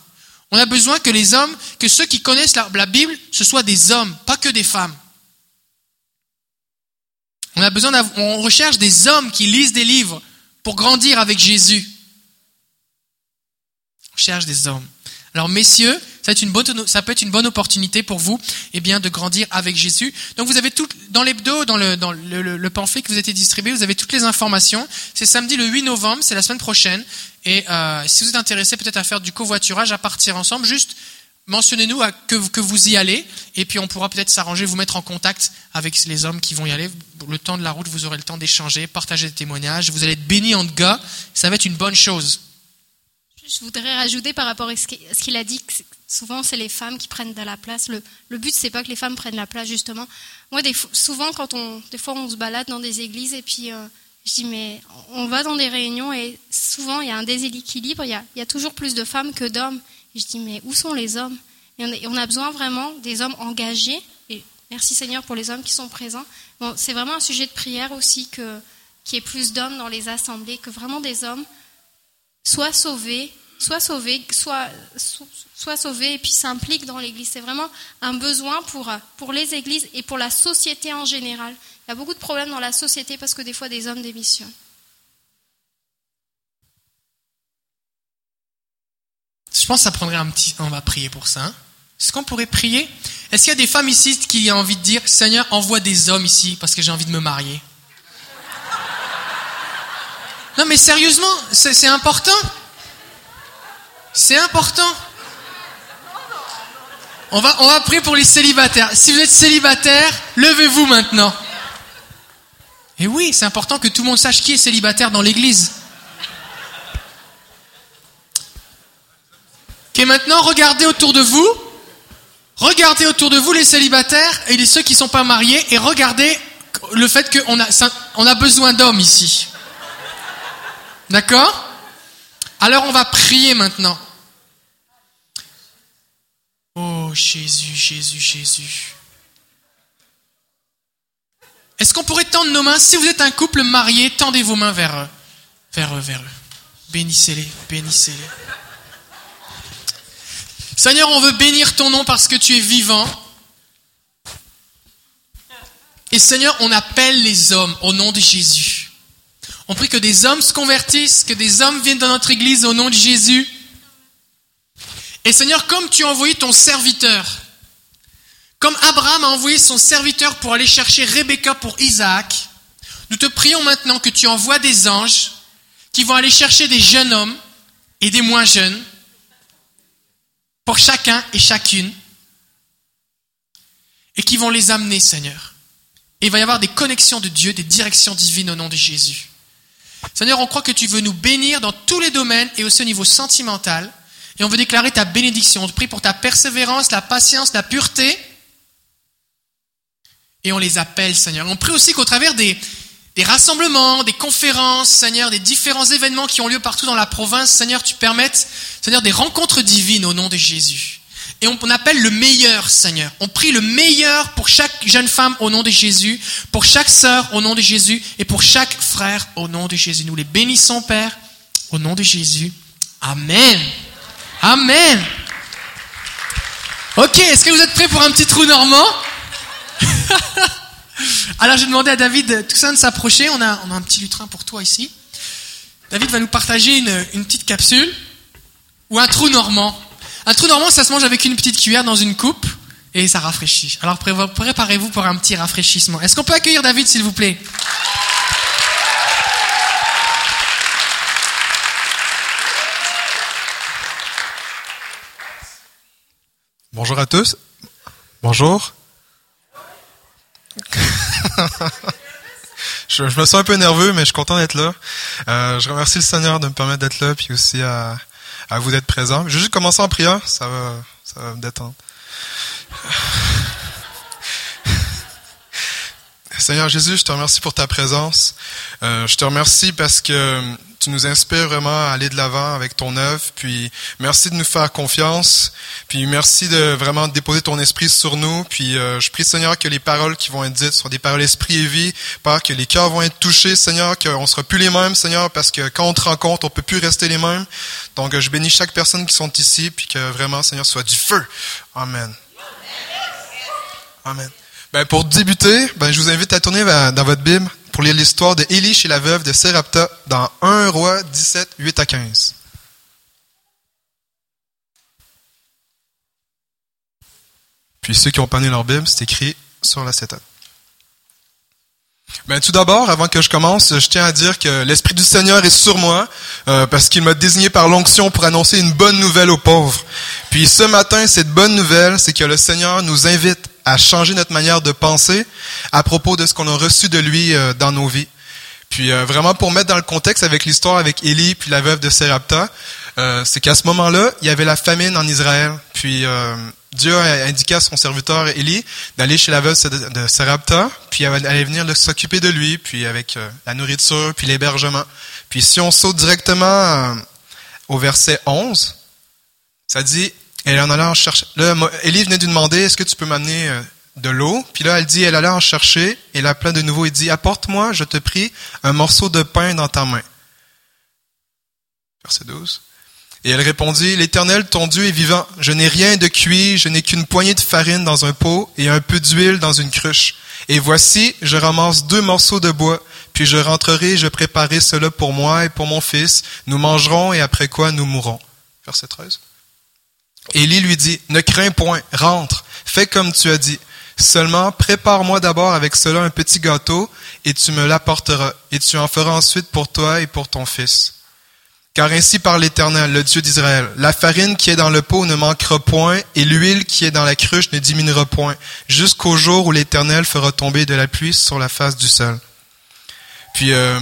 On a besoin que les hommes, que ceux qui connaissent la, Bible, ce soient des hommes, pas que des femmes. On a besoin on recherche des hommes qui lisent des livres pour grandir avec Jésus. On cherche des hommes. Alors messieurs, ça, une bonne, ça peut être une bonne opportunité pour vous eh bien, de grandir avec Jésus. Donc vous avez tout, dans l'hebdo, dans, le, dans le, le, le pamphlet qui vous été distribué, vous avez toutes les informations. C'est samedi le 8 novembre, c'est la semaine prochaine. Et euh, si vous êtes intéressé peut-être à faire du covoiturage, à partir ensemble, juste mentionnez-nous que, que vous y allez. Et puis on pourra peut-être s'arranger, vous mettre en contact avec les hommes qui vont y aller. Le temps de la route, vous aurez le temps d'échanger, partager des témoignages. Vous allez être bénis en gars. Ça va être une bonne chose. Je voudrais rajouter par rapport à ce qu'il a dit, que souvent c'est les femmes qui prennent de la place. Le, le but c'est pas que les femmes prennent la place justement. Moi, souvent quand on, des fois on se balade dans des églises et puis euh, Je dis, mais on va dans des réunions et souvent il y a un déséquilibre, il y a, toujours plus de femmes que d'hommes. Je dis, mais où sont les hommes? Et on, a, on a besoin vraiment des hommes engagés. Et merci Seigneur pour les hommes qui sont présents. Bon, c'est vraiment un sujet de prière aussi que qu'il y ait plus d'hommes dans les assemblées, que vraiment des hommes soient sauvés, soient sauvés, soient, soient sauvés et puis s'impliquent dans l'Église. C'est vraiment un besoin pour, pour les églises et pour la société en général. Il y a beaucoup de problèmes dans la société parce que des fois des hommes démissionnent. Je pense que ça prendrait un petit... On va prier pour ça. hein. Est-ce qu'on pourrait prier? Est-ce qu'il y a des femmes ici qui ont envie de dire Seigneur, envoie des hommes ici parce que j'ai envie de me marier? Non mais sérieusement, c'est important. C'est important. On va, prier pour les célibataires. Si vous êtes célibataire, levez-vous maintenant. Et oui, c'est important que tout le monde sache qui est célibataire dans l'église. Ok, maintenant, regardez autour de vous. Regardez autour de vous les célibataires et les ceux qui ne sont pas mariés et regardez le fait qu'on on a besoin d'hommes ici. D'accord? Alors on va prier maintenant. Oh Jésus, Jésus, Jésus. Est-ce qu'on pourrait tendre nos mains? Si vous êtes un couple marié, tendez vos mains vers eux. Vers eux, vers eux. Bénissez-les, bénissez-les. Seigneur, on veut bénir ton nom parce que tu es vivant. Et Seigneur, on appelle les hommes au nom de Jésus. On prie que des hommes se convertissent, que des hommes viennent dans notre église au nom de Jésus. Et Seigneur, comme tu as envoyé ton serviteur, comme Abraham a envoyé son serviteur pour aller chercher Rebecca pour Isaac, nous te prions maintenant que tu envoies des anges qui vont aller chercher des jeunes hommes et des moins jeunes pour chacun et chacune et qui vont les amener, Seigneur. Et il va y avoir des connexions de Dieu, des directions divines au nom de Jésus. Seigneur, on croit que tu veux nous bénir dans tous les domaines et aussi au niveau sentimental. Et on veut déclarer ta bénédiction. On prie pour ta persévérance, la patience, la pureté. Et on les appelle, Seigneur. On prie aussi qu'au travers des, des rassemblements, des conférences, Seigneur, des différents événements qui ont lieu partout dans la province, Seigneur, tu permettes, Seigneur, des rencontres divines au nom de Jésus. Et on, on appelle le meilleur, Seigneur. On prie le meilleur pour chaque jeune femme au nom de Jésus, pour chaque sœur au nom de Jésus et pour chaque frère au nom de Jésus. Nous les bénissons, Père, au nom de Jésus. Amen. Amen. Ok, est-ce que vous êtes prêts pour un petit trou normand? Alors j'ai demandé à David ça de s'approcher. On a, on a un petit lutrin pour toi ici. David va nous partager une, une petite capsule ou un trou normand. Un trou normand, ça se mange avec une petite cuillère dans une coupe et ça rafraîchit. Alors préparez-vous pour un petit rafraîchissement. Est-ce qu'on peut accueillir David, s'il vous plaît? Bonjour à tous. Bonjour. je, me sens un peu nerveux, mais je suis content d'être là. Euh, je remercie le Seigneur de me permettre d'être là, puis aussi à, vous d'être présents. Je vais juste commencer en priant, ça va, ça va me détendre. Seigneur Jésus, je te remercie pour ta présence. Euh, je te remercie parce que tu nous inspires vraiment à aller de l'avant avec ton œuvre. Puis merci de nous faire confiance. Puis merci de vraiment déposer ton esprit sur nous. Puis euh, je prie Seigneur que les paroles qui vont être dites soient des paroles esprit et vie. Père, que les cœurs vont être touchés, Seigneur, qu'on sera plus les mêmes, Seigneur, parce que quand on te rencontre, on peut plus rester les mêmes. Donc je bénis chaque personne qui sont ici, puis que vraiment, Seigneur, soit du feu. Amen. Amen. Ben, pour débuter, ben, je vous invite à tourner dans votre Bible pour lire l'histoire de Élie chez la veuve de Sérapta dans 1 roi 17, 8 à 15. Puis ceux qui ont panné leur Bible, c'est écrit sur l'acétate. Ben, tout d'abord, avant que je commence, je tiens à dire que l'Esprit du Seigneur est sur moi, euh, parce qu'il m'a désigné par l'onction pour annoncer une bonne nouvelle aux pauvres. Puis ce matin, cette bonne nouvelle, c'est que le Seigneur nous invite à changer notre manière de penser à propos de ce qu'on a reçu de lui euh, dans nos vies. Puis euh, vraiment pour mettre dans le contexte avec l'histoire avec Élie puis la veuve de Sérapta, euh, c'est qu'à ce moment-là, il y avait la famine en Israël. Puis euh, Dieu a indiqué à son serviteur Élie d'aller chez la veuve de, Sarepta, puis elle allait venir s'occuper de lui, puis avec euh, la nourriture, puis l'hébergement. Puis si on saute directement au verset 11, ça dit, elle en allait en chercher. Là, Élie venait de demander, est-ce que tu peux m'amener euh, de l'eau? Puis là, elle dit, elle allait en chercher, et la plein de nouveau, il dit, apporte-moi, je te prie, un morceau de pain dans ta main. Verset 12. Et elle répondit, L'Éternel, ton Dieu est vivant. Je n'ai rien de cuit, je n'ai qu'une poignée de farine dans un pot et un peu d'huile dans une cruche. Et voici, je ramasse deux morceaux de bois, puis je rentrerai, je préparerai cela pour moi et pour mon fils. Nous mangerons et après quoi nous mourrons. Verset 13. Élie lui dit, Ne crains point, rentre, fais comme tu as dit. Seulement, prépare-moi d'abord avec cela un petit gâteau, et tu me l'apporteras, et tu en feras ensuite pour toi et pour ton fils. Car ainsi par l'Éternel, le Dieu d'Israël, la farine qui est dans le pot ne manquera point, et l'huile qui est dans la cruche ne diminuera point, jusqu'au jour où l'Éternel fera tomber de la pluie sur la face du sol. Puis, euh,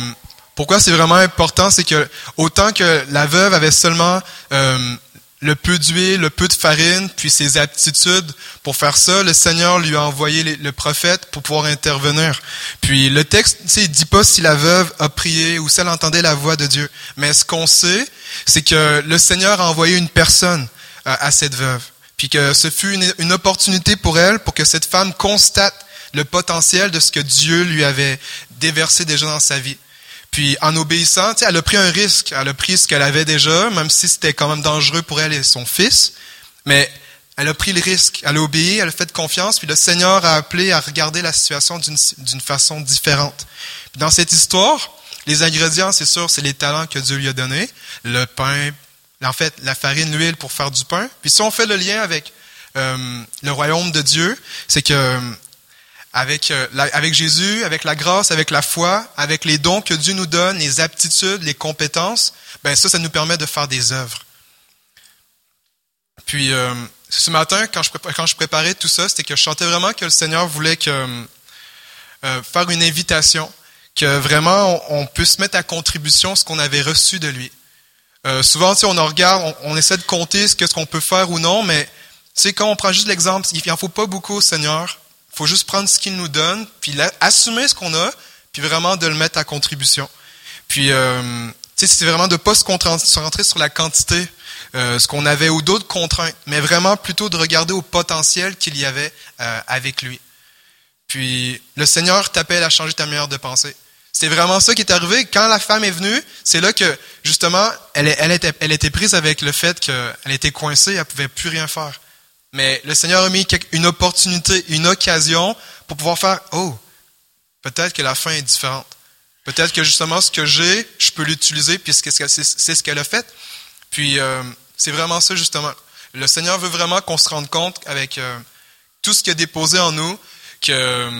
pourquoi c'est vraiment important, c'est que autant que la veuve avait seulement euh, le peu d'huile, le peu de farine, puis ses aptitudes pour faire ça, le Seigneur lui a envoyé le prophète pour pouvoir intervenir. Puis le texte, tu il dit pas si la veuve a prié ou si elle entendait la voix de Dieu. Mais ce qu'on sait, c'est que le Seigneur a envoyé une personne euh, à cette veuve. Puis que ce fut une opportunité pour elle, pour que cette femme constate le potentiel de ce que Dieu lui avait déversé déjà dans sa vie. Puis en obéissant, elle a pris un risque. Elle a pris ce qu'elle avait déjà, même si c'était quand même dangereux pour elle et son fils. Mais elle a pris le risque. Elle a obéi, elle a fait confiance. Puis le Seigneur a appelé à regarder la situation d'une façon différente. Dans cette histoire, les ingrédients, c'est sûr, c'est les talents que Dieu lui a donnés. Le pain, en fait, la farine, l'huile pour faire du pain. Puis si on fait le lien avec euh, le royaume de Dieu, c'est que avec, euh, avec Jésus, avec la grâce, avec la foi, avec les dons que Dieu nous donne, les aptitudes, les compétences, ben ça, ça nous permet de faire des œuvres. Puis euh, ce matin, quand je, quand je préparais tout ça, c'était que je sentais vraiment que le Seigneur voulait que, euh, faire une invitation, que vraiment on, puisse mettre à contribution ce qu'on avait reçu de lui. Euh, souvent, on en regarde, on, essaie de compter ce qu'on peut faire ou non, mais quand on prend juste l'exemple, il n'en faut pas beaucoup au Seigneur faut juste prendre ce qu'il nous donne, puis assumer ce qu'on a, puis vraiment de le mettre à contribution. Puis, euh, c'est vraiment de pas se concentrer sur la quantité, euh, ce qu'on avait ou d'autres contraintes, mais vraiment plutôt de regarder au potentiel qu'il y avait euh, avec lui. Puis, le Seigneur t'appelle à changer ta manière de penser. C'est vraiment ça qui est arrivé. Quand la femme est venue, c'est là que, justement, elle, elle, était, elle était prise avec le fait qu'elle était coincée, elle pouvait plus rien faire. Mais le Seigneur a mis une opportunité, une occasion pour pouvoir faire, oh, peut-être que la fin est différente. Peut-être que justement ce que j'ai, je peux l'utiliser puisque c'est ce qu'elle a fait. Puis euh, c'est vraiment ça justement. Le Seigneur veut vraiment qu'on se rende compte avec euh, tout ce qu'il a déposé en nous, que,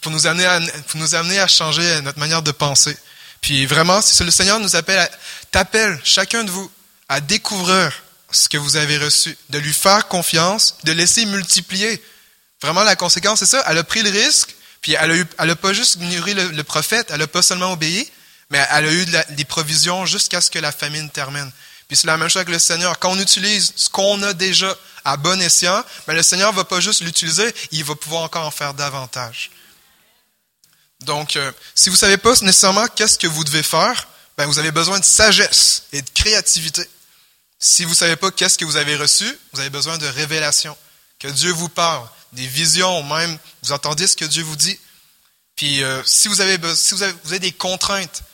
pour, nous amener à, changer notre manière de penser. Puis vraiment, le Seigneur nous appelle, t'appelle chacun de vous à découvrir ce que vous avez reçu, de lui faire confiance, de laisser multiplier. Vraiment, la conséquence, c'est ça. Elle a pris le risque, puis elle a, eu, elle a pas juste nourri le, prophète, elle a pas seulement obéi, mais elle a eu des provisions jusqu'à ce que la famine termine. Puis c'est la même chose avec le Seigneur. Quand on utilise ce qu'on a déjà à bon escient, mais le Seigneur va pas juste l'utiliser, il va pouvoir encore en faire davantage. Donc, euh, si vous savez pas nécessairement qu'est-ce que vous devez faire, ben vous avez besoin de sagesse et de créativité. Si vous ne savez pas qu'est-ce que vous avez reçu, vous avez besoin de révélation. Que Dieu vous parle, des visions, même vous entendez ce que Dieu vous dit. Puis euh, si, vous avez, si vous, avez, des contraintes,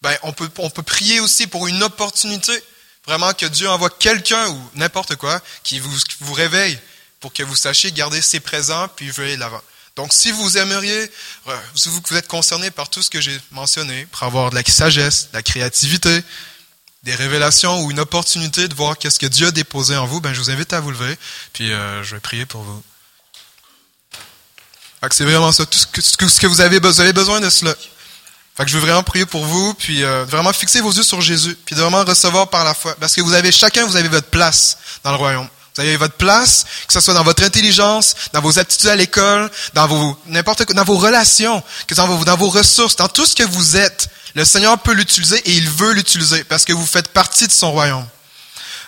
ben, on, peut, on peut prier aussi pour une opportunité. Vraiment que Dieu envoie quelqu'un ou n'importe quoi qui vous, vous réveille pour que vous sachiez garder ses présents puis veiller l'avant. Donc, si vous aimeriez, euh, si vous êtes concerné par tout ce que j'ai mentionné, pour avoir de la sagesse, de la créativité, des révélations ou une opportunité de voir qu'est-ce que Dieu a déposé en vous, ben je vous invite à vous lever, puis euh, je vais prier pour vous. c'est vraiment ça, tout ce que, vous avez, vous avez besoin de cela. Fait que je veux vraiment prier pour vous, puis euh, vraiment fixer vos yeux sur Jésus, puis de vraiment recevoir par la foi, parce que vous avez chacun, vous avez votre place dans le royaume. Vous avez votre place, que ce soit dans votre intelligence, dans vos aptitudes à l'école, dans vos n'importe dans vos relations, que dans vos, dans vos ressources, dans tout ce que vous êtes. Le Seigneur peut l'utiliser et il veut l'utiliser parce que vous faites partie de son royaume.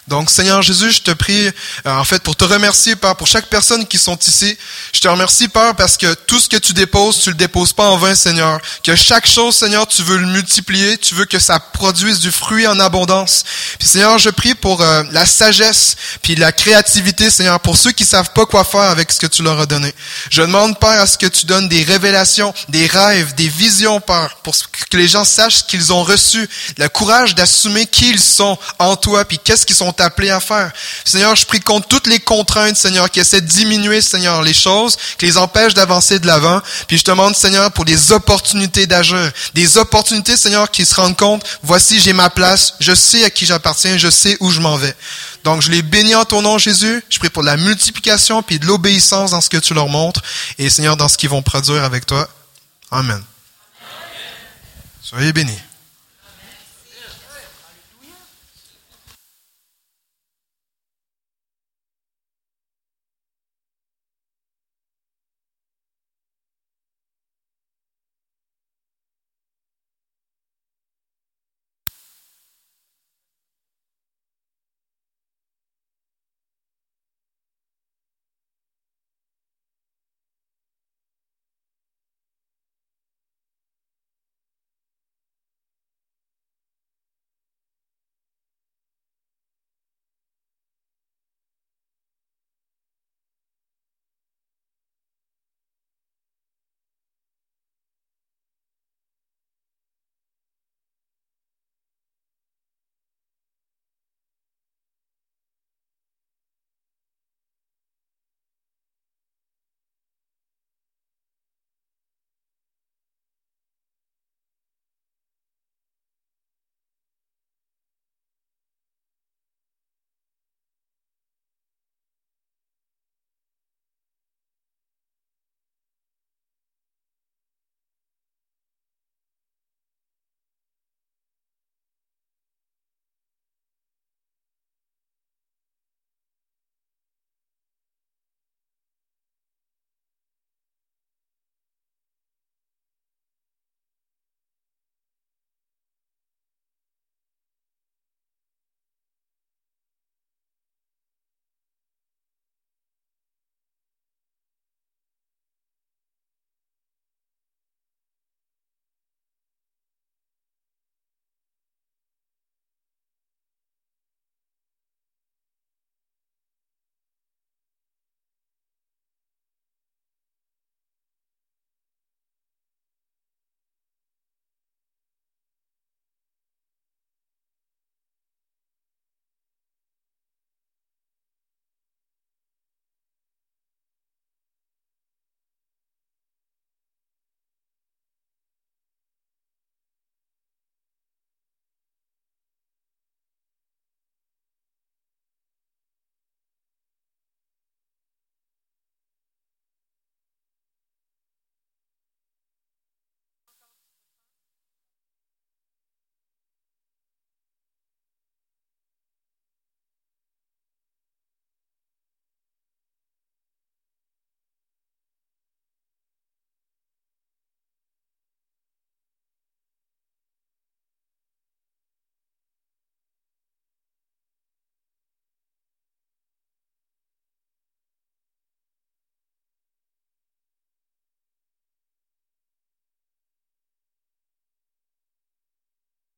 Donc, Seigneur Jésus, je te prie, euh, en fait, pour te remercier, Père, pour chaque personne qui sont ici. Je te remercie, Père, parce que tout ce que tu déposes, tu le déposes pas en vain, Seigneur. Que chaque chose, Seigneur, tu veux le multiplier, tu veux que ça produise du fruit en abondance. Puis, Seigneur, je prie pour euh, la sagesse, puis la créativité, Seigneur, pour ceux qui savent pas quoi faire avec ce que tu leur as donné. Je demande, Père, à ce que tu donnes des révélations, des rêves, des visions, Père, pour que les gens sachent qu'ils ont reçu, le courage d'assumer qui ils sont en toi, puis qu'est-ce qu'ils sont appelés à faire. Seigneur, je prie contre toutes les contraintes, Seigneur, qui essaient de diminuer, Seigneur, les choses, qui les empêchent d'avancer de l'avant. Puis je demande, Seigneur, pour des opportunités d'agir, des opportunités, Seigneur, qui se rendent compte, voici, j'ai ma place, je sais à qui j'appartiens, je sais où je m'en vais. Donc, je les bénis en ton nom, Jésus. Je prie pour la multiplication puis de l'obéissance dans ce que tu leur montres. Et Seigneur, dans ce qu'ils vont produire avec toi. Amen. Soyez bénis.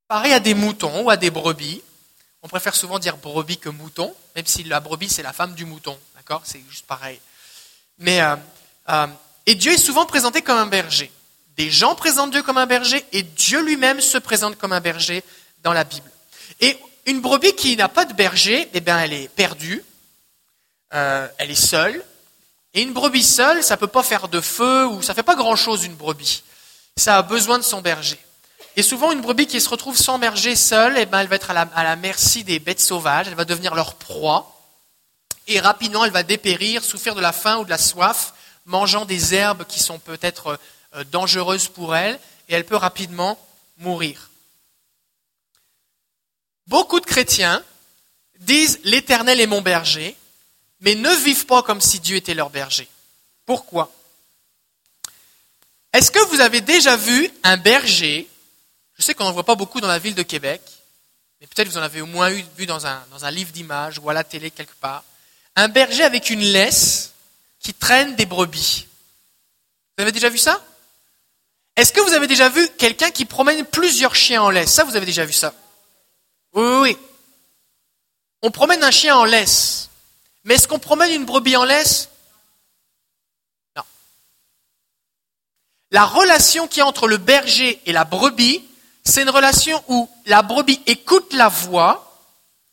Pareil à des moutons ou à des brebis. On préfère souvent dire brebis que mouton, même si la brebis c'est la femme du mouton, d'accord? C'est juste pareil. Mais euh, euh, et Dieu est souvent présenté comme un berger. Des gens présentent Dieu comme un berger et Dieu lui-même se présente comme un berger dans la Bible. Et une brebis qui n'a pas de berger, eh bien, elle est perdue, euh, elle est seule. Et une brebis seule, ça peut pas faire de feu ou ça fait pas grand-chose une brebis. Ça a besoin de son berger. Et souvent, une brebis qui se retrouve sans berger seule, eh ben, elle va être à la, à la merci des bêtes sauvages, elle va devenir leur proie. Et rapidement, elle va dépérir, souffrir de la faim ou de la soif, mangeant des herbes qui sont peut-être euh, dangereuses pour elle, et elle peut rapidement mourir. Beaucoup de chrétiens disent l'Éternel est mon berger, mais ne vivent pas comme si Dieu était leur berger. Pourquoi? Est-ce que vous avez déjà vu un berger je sais qu'on n'en voit pas beaucoup dans la ville de Québec, mais peut-être vous en avez au moins vu dans un, dans un livre d'images ou à la télé quelque part, un berger avec une laisse qui traîne des brebis. Vous avez déjà vu ça? Est-ce que vous avez déjà vu quelqu'un qui promène plusieurs chiens en laisse? Ça, vous avez déjà vu ça? Oui, oui, oui. On promène un chien en laisse. Mais est-ce qu'on promène une brebis en laisse? Non. La relation qui est entre le berger et la brebis, c'est une relation où la brebis écoute la voix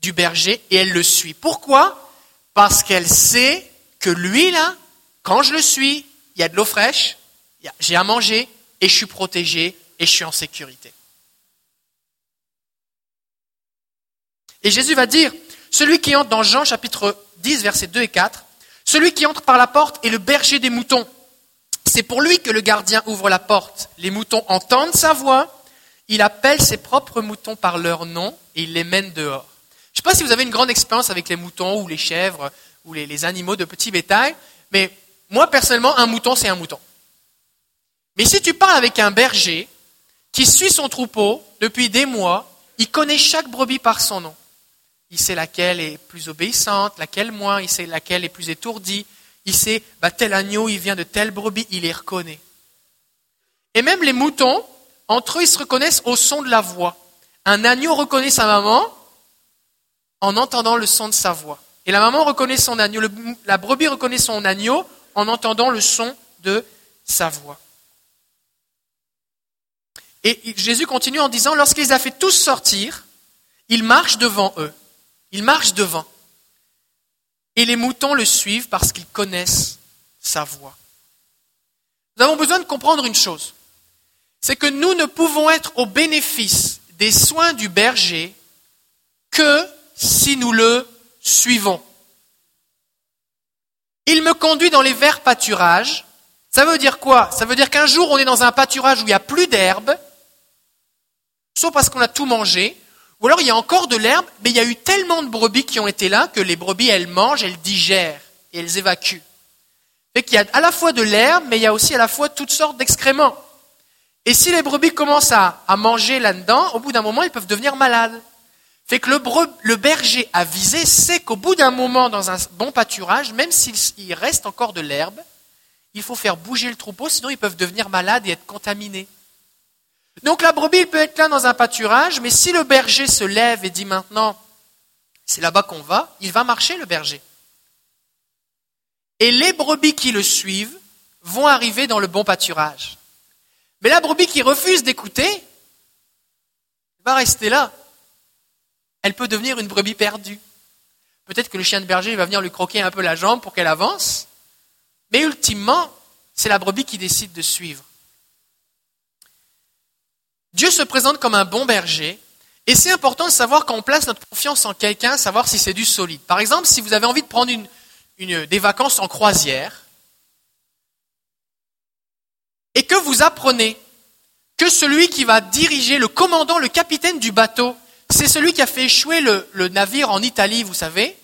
du berger et elle le suit. Pourquoi? Parce qu'elle sait que lui, là, quand je le suis, il y a de l'eau fraîche, j'ai à manger et je suis protégé et je suis en sécurité. Et Jésus va dire, celui qui entre dans Jean chapitre 10, versets 2 et 4, celui qui entre par la porte est le berger des moutons. C'est pour lui que le gardien ouvre la porte. Les moutons entendent sa voix, il appelle ses propres moutons par leur nom et il les mène dehors. Je ne sais pas si vous avez une grande expérience avec les moutons ou les chèvres ou les, animaux de petit bétail, mais moi personnellement, un mouton, c'est un mouton. Mais si tu parles avec un berger qui suit son troupeau depuis des mois, il connaît chaque brebis par son nom. Il sait laquelle est plus obéissante, laquelle moins, il sait laquelle est plus étourdie, il sait, bah, tel agneau, il vient de telle brebis, il les reconnaît. Et même les moutons, entre eux, ils se reconnaissent au son de la voix. Un agneau reconnaît sa maman en entendant le son de sa voix. Et la maman reconnaît son agneau, la brebis reconnaît son agneau en entendant le son de sa voix. Et Jésus continue en disant, lorsqu'il les a fait tous sortir, il marche devant eux. Il marche devant. Et les moutons le suivent parce qu'ils connaissent sa voix. Nous avons besoin de comprendre une chose. C'est que nous ne pouvons être au bénéfice des soins du berger que si nous le suivons. Il me conduit dans les verts pâturages. Ça veut dire quoi? Ça veut dire qu'un jour on est dans un pâturage où il n'y a plus d'herbe, soit parce qu'on a tout mangé, ou alors il y a encore de l'herbe, mais il y a eu tellement de brebis qui ont été là que les brebis, elles mangent, elles digèrent et elles évacuent. Fait qu'il y a à la fois de l'herbe, mais il y a aussi à la fois toutes sortes d'excréments. Et si les brebis commencent à, manger là-dedans, au bout d'un moment, ils peuvent devenir malades. Fait que le, le berger avisé sait qu'au bout d'un moment, dans un bon pâturage, même s'il reste encore de l'herbe, il faut faire bouger le troupeau, sinon ils peuvent devenir malades et être contaminés. Donc la brebis peut être là dans un pâturage, mais si le berger se lève et dit maintenant, c'est là-bas qu'on va, il va marcher le berger. Et les brebis qui le suivent vont arriver dans le bon pâturage. Mais la brebis qui refuse d'écouter va rester là. Elle peut devenir une brebis perdue. Peut-être que le chien de berger va venir lui croquer un peu la jambe pour qu'elle avance. Mais ultimement, c'est la brebis qui décide de suivre. Dieu se présente comme un bon berger, et c'est important de savoir quand on place notre confiance en quelqu'un, savoir si c'est du solide. Par exemple, si vous avez envie de prendre des vacances en croisière, et que vous apprenez que celui qui va diriger, le commandant, le capitaine du bateau, c'est celui qui a fait échouer le, navire en Italie, vous savez,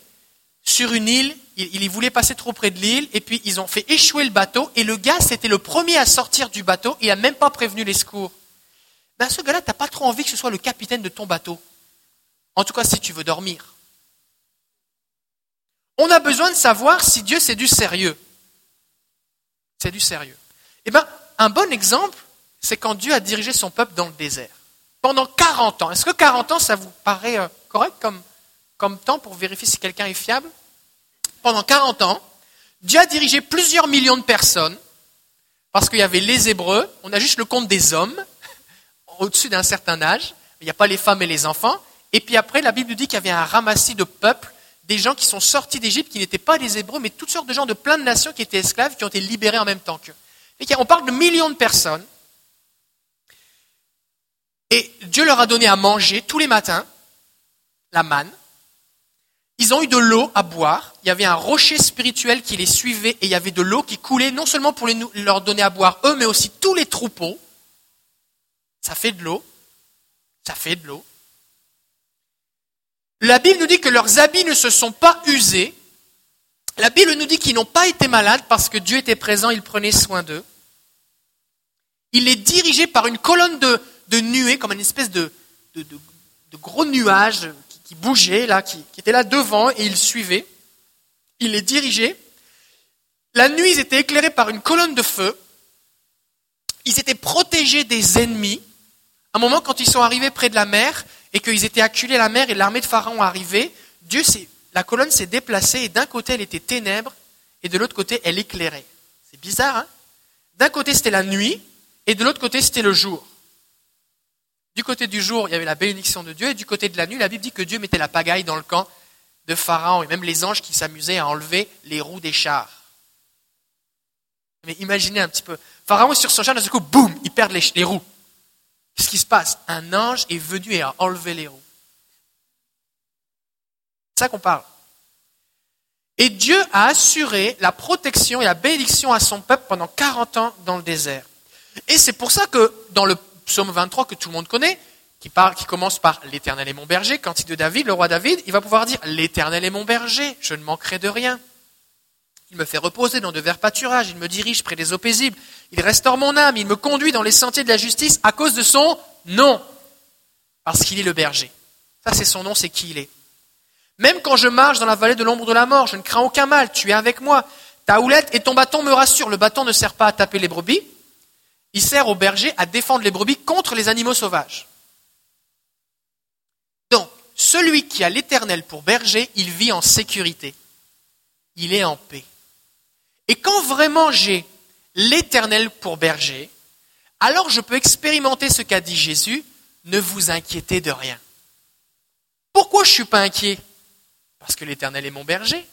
sur une île. Il, voulait passer trop près de l'île, et puis ils ont fait échouer le bateau, et le gars, c'était le premier à sortir du bateau, il n'a même pas prévenu les secours ben ce gars-là, tu n'as pas trop envie que ce soit le capitaine de ton bateau. En tout cas, si tu veux dormir. On a besoin de savoir si Dieu, c'est du sérieux. C'est du sérieux. Eh bien, un bon exemple, c'est quand Dieu a dirigé son peuple dans le désert. Pendant 40 ans. Est-ce que 40 ans, ça vous paraît euh, correct comme, comme temps pour vérifier si quelqu'un est fiable? Pendant 40 ans, Dieu a dirigé plusieurs millions de personnes, parce qu'il y avait les Hébreux, on a juste le compte des hommes, au-dessus d'un certain âge, il n'y a pas les femmes et les enfants. Et puis après, la Bible dit qu'il y avait un ramassis de peuples, des gens qui sont sortis d'Égypte, qui n'étaient pas des Hébreux, mais toutes sortes de gens de plein de nations qui étaient esclaves, qui ont été libérés en même temps qu'eux. On parle de millions de personnes. Et Dieu leur a donné à manger tous les matins, la manne. Ils ont eu de l'eau à boire. Il y avait un rocher spirituel qui les suivait et il y avait de l'eau qui coulait non seulement pour leur donner à boire eux, mais aussi tous les troupeaux. Ça fait de l'eau. Ça fait de l'eau. La Bible nous dit que leurs habits ne se sont pas usés. La Bible nous dit qu'ils n'ont pas été malades parce que Dieu était présent, il prenait soin d'eux. Il est dirigé par une colonne de, nuées, comme une espèce de, de gros nuages qui, bougeaient, là, qui, étaient là devant, et il suivait. Il les dirigeait. La nuit, ils étaient éclairés par une colonne de feu. Ils étaient protégés des ennemis. À un moment, quand ils sont arrivés près de la mer et qu'ils étaient acculés à la mer et l'armée de Pharaon arrivait, Dieu la colonne s'est déplacée et d'un côté elle était ténèbres et de l'autre côté elle éclairait. C'est bizarre, hein? D'un côté c'était la nuit et de l'autre côté c'était le jour. Du côté du jour, il y avait la bénédiction de Dieu et du côté de la nuit, la Bible dit que Dieu mettait la pagaille dans le camp de Pharaon et même les anges qui s'amusaient à enlever les roues des chars. Mais imaginez un petit peu. Pharaon est sur son char, d'un coup, boum, il perd les, les roues. Qu'est-ce qui se passe? Un ange est venu et a enlevé les roues. C'est ça qu'on parle. Et Dieu a assuré la protection et la bénédiction à son peuple pendant 40 ans dans le désert. Et c'est pour ça que dans le psaume 23 que tout le monde connaît, qui, commence par L'Éternel est mon berger, il de David, le roi David, il va pouvoir dire L'Éternel est mon berger, je ne manquerai de rien. Il me fait reposer dans de verts pâturages, il me dirige près des eaux paisibles, il restaure mon âme, il me conduit dans les sentiers de la justice à cause de son nom, parce qu'il est le berger. Ça, c'est son nom, c'est qui il est. Même quand je marche dans la vallée de l'ombre de la mort, je ne crains aucun mal, tu es avec moi. Ta houlette et ton bâton me rassurent. Le bâton ne sert pas à taper les brebis, il sert au berger à défendre les brebis contre les animaux sauvages. Donc, celui qui a l'Éternel pour berger, il vit en sécurité. Il est en paix. Et quand vraiment j'ai l'Éternel pour berger, alors je peux expérimenter ce qu'a dit Jésus, ne vous inquiétez de rien. Pourquoi je ne suis pas inquiet? Parce que l'Éternel est mon berger.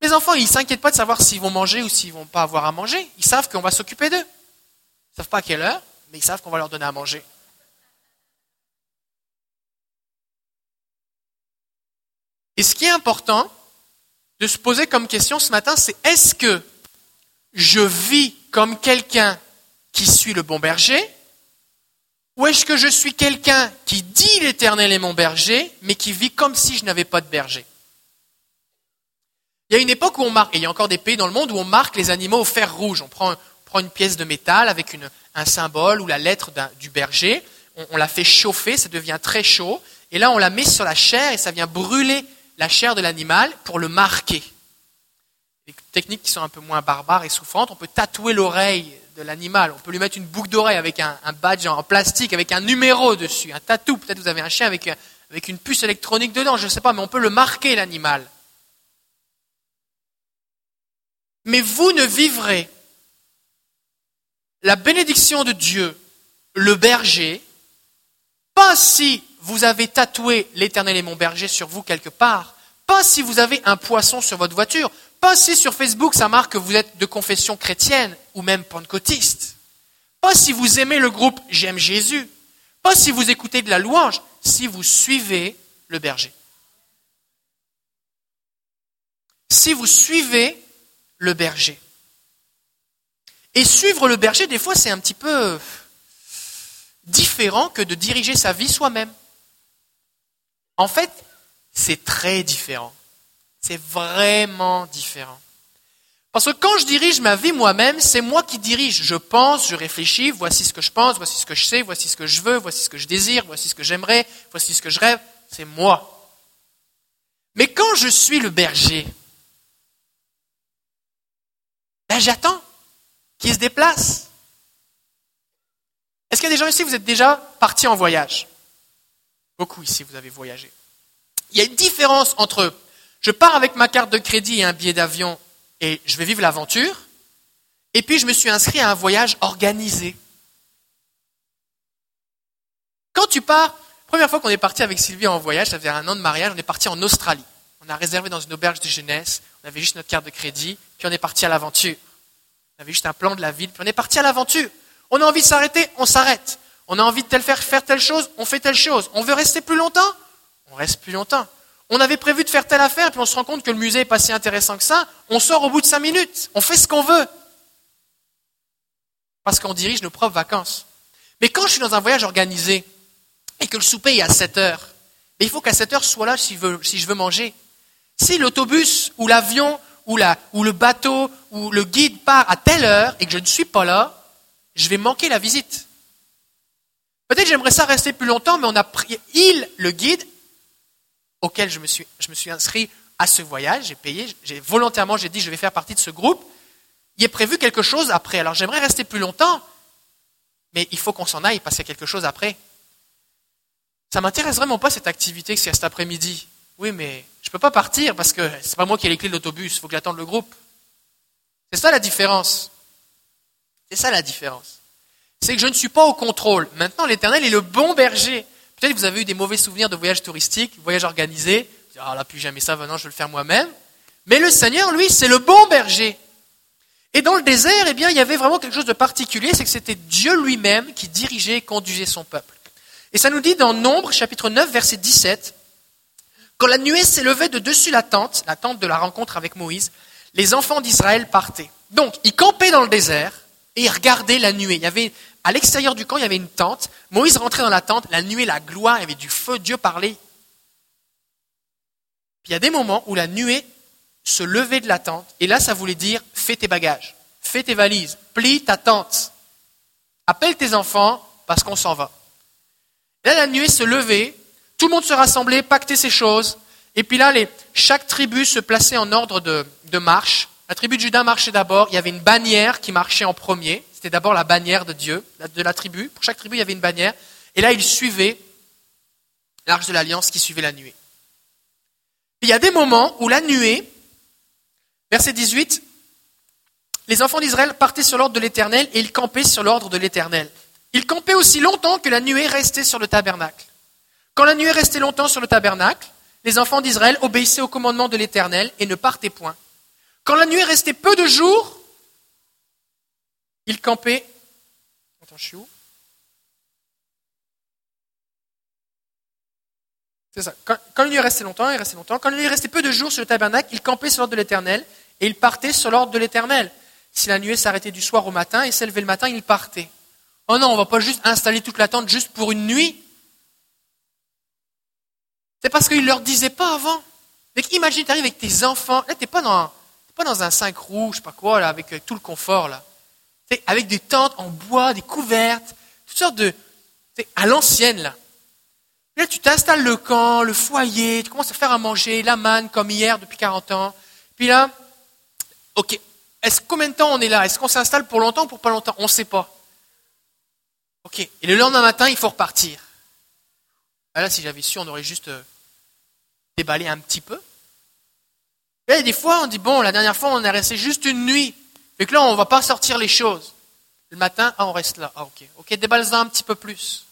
Les enfants, ils s'inquiètent pas de savoir s'ils vont manger ou s'ils vont pas avoir à manger. Ils savent qu'on va s'occuper d'eux. Ils savent pas à quelle heure, mais ils savent qu'on va leur donner à manger. Et ce qui est important de se poser comme question ce matin, c'est est-ce que je vis comme quelqu'un qui suit le bon berger ou est-ce que je suis quelqu'un qui dit l'Éternel est mon berger, mais qui vit comme si je n'avais pas de berger? Il y a une époque où on marque, et il y a encore des pays dans le monde où on marque les animaux au fer rouge. On prend, une pièce de métal avec un symbole ou la lettre du berger, on, la fait chauffer, ça devient très chaud, et là on la met sur la chair et ça vient brûler la chair de l'animal pour le marquer. Des techniques qui sont un peu moins barbares et souffrantes, on peut tatouer l'oreille de l'animal, on peut lui mettre une boucle d'oreille avec un, badge en plastique, avec un numéro dessus, un tatou, peut-être vous avez un chien avec une puce électronique dedans, je ne sais pas, mais on peut le marquer l'animal. Mais vous ne vivrez la bénédiction de Dieu, le berger, pas si vous avez tatoué l'Éternel est mon berger sur vous quelque part, pas si vous avez un poisson sur votre voiture, pas si sur Facebook ça marque que vous êtes de confession chrétienne ou même pentecôtiste, pas si vous aimez le groupe J'aime Jésus, pas si vous écoutez de la louange, si vous suivez le berger. Si vous suivez le berger. Et suivre le berger, des fois, c'est un petit peu différent que de diriger sa vie soi-même. En fait, c'est très différent. C'est vraiment différent. Parce que quand je dirige ma vie moi-même, c'est moi qui dirige. Je pense, je réfléchis, voici ce que je pense, voici ce que je sais, voici ce que je veux, voici ce que je désire, voici ce que j'aimerais, voici ce que je rêve. C'est moi. Mais quand je suis le berger, ben j'attends qu'il se déplace. Est-ce qu'il y a des gens ici, vous êtes déjà partis en voyage? Beaucoup ici, vous avez voyagé. Il y a une différence entre je pars avec ma carte de crédit et un billet d'avion et je vais vivre l'aventure, et puis je me suis inscrit à un voyage organisé. Quand tu pars, première fois qu'on est parti avec Sylvie en voyage, ça faisait un an de mariage, on est parti en Australie. On a réservé dans une auberge de jeunesse, on avait juste notre carte de crédit, puis on est parti à l'aventure. On avait juste un plan de la ville, puis on est parti à l'aventure. On a envie de s'arrêter, on s'arrête. On a envie de faire, telle chose, on fait telle chose. On veut rester plus longtemps, on reste plus longtemps. On avait prévu de faire telle affaire, puis on se rend compte que le musée est pas si intéressant que ça. On sort au bout de cinq minutes. On fait ce qu'on veut. Parce qu'on dirige nos propres vacances. Mais quand je suis dans un voyage organisé et que le souper est à 7 heures, il faut qu'à 7 heures, je sois là si je veux manger. Si l'autobus ou l'avion ou, la, ou le bateau ou le guide part à telle heure et que je ne suis pas là, je vais manquer la visite. Peut-être j'aimerais ça rester plus longtemps, mais on a pris, il, le guide, auquel je me suis, je me suis inscrit à ce voyage, j'ai payé, j'ai volontairement, j'ai dit, je vais faire partie de ce groupe. Il est prévu quelque chose après. Alors j'aimerais rester plus longtemps, mais il faut qu'on s'en aille parce qu'il y a quelque chose après. Ça m'intéresse vraiment pas cette activité que c'est cet après-midi. Oui, mais je peux pas partir parce que c'est pas moi qui ai les clés de l'autobus, il faut que j'attende le groupe. C'est ça la différence. C'est ça la différence. C'est que je ne suis pas au contrôle. Maintenant, l'Éternel est le bon berger. Peut-être que vous avez eu des mauvais souvenirs de voyages touristiques, voyages organisés. Ah là, plus jamais ça, maintenant je vais le faire moi-même. Mais le Seigneur, lui, c'est le bon berger. Et dans le désert, eh bien, il y avait vraiment quelque chose de particulier, c'est que c'était Dieu lui-même qui dirigeait et conduisait son peuple. Et ça nous dit dans Nombre, chapitre 9, verset 17, quand la nuée s'élevait de dessus la tente, la tente de la rencontre avec Moïse, les enfants d'Israël partaient. Donc, ils campaient dans le désert et ils regardaient la nuée. Il y avait, à l'extérieur du camp, il y avait une tente. Moïse rentrait dans la tente, la nuée, la gloire, il y avait du feu, Dieu parlait. Puis il y a des moments où la nuée se levait de la tente, et là, ça voulait dire, fais tes bagages, fais tes valises, plie ta tente, appelle tes enfants, parce qu'on s'en va. Là, la nuée se levait, tout le monde se rassemblait, pactait ses choses. Et puis là, chaque tribu se plaçait en ordre de, marche. La tribu de Judas marchait d'abord. Il y avait une bannière qui marchait en premier. C'était d'abord la bannière de Dieu, de la tribu. Pour chaque tribu, il y avait une bannière. Et là, ils suivaient l'arche de l'alliance qui suivait la nuée. il y a des moments où la nuée, verset 18, les enfants d'Israël partaient sur l'ordre de l'Éternel et ils campaient sur l'ordre de l'Éternel. Ils campaient aussi longtemps que la nuée restait sur le tabernacle. Quand la nuée restait longtemps sur le tabernacle, les enfants d'Israël obéissaient au commandement de l'Éternel et ne partaient point. Quand la nuée restait peu de jours, ils campaient. Attends, je suis où? C'est ça. Quand, la nuit restait longtemps, il restait longtemps. Quand la nuit restait peu de jours sur le tabernacle, ils campaient sur l'ordre de l'Éternel et ils partaient sur l'ordre de l'Éternel. Si la nuée s'arrêtait du soir au matin et s'élevait le matin, ils partaient. Oh non, on ne va pas juste installer toute la tente juste pour une nuit. C'est parce qu'il ne leur disait pas avant. Donc imagine, tu arrives avec tes enfants, là tu pas, dans, pas dans un 5 roues, je sais pas quoi, là, avec euh, tout le confort. Là. Es avec des tentes en bois, des couvertes, toutes sortes de... à l'ancienne là. Là tu t'installes le camp, le foyer, tu commences à faire à manger, la manne comme hier depuis 40 ans. Puis là, ok, est-ce combien de temps on est là? Est-ce qu'on s'installe pour longtemps ou pour pas longtemps? On ne sait pas. Ok, et le lendemain matin, il faut repartir. Ah, là, si j'avais su, on aurait juste euh, déballé un petit peu. Et des fois, on dit, bon, la dernière fois, on est resté juste une nuit. Et que là, on ne va pas sortir les choses. Le matin, ah, on reste là. Ah, ok. Ok, déballe-en un petit peu plus.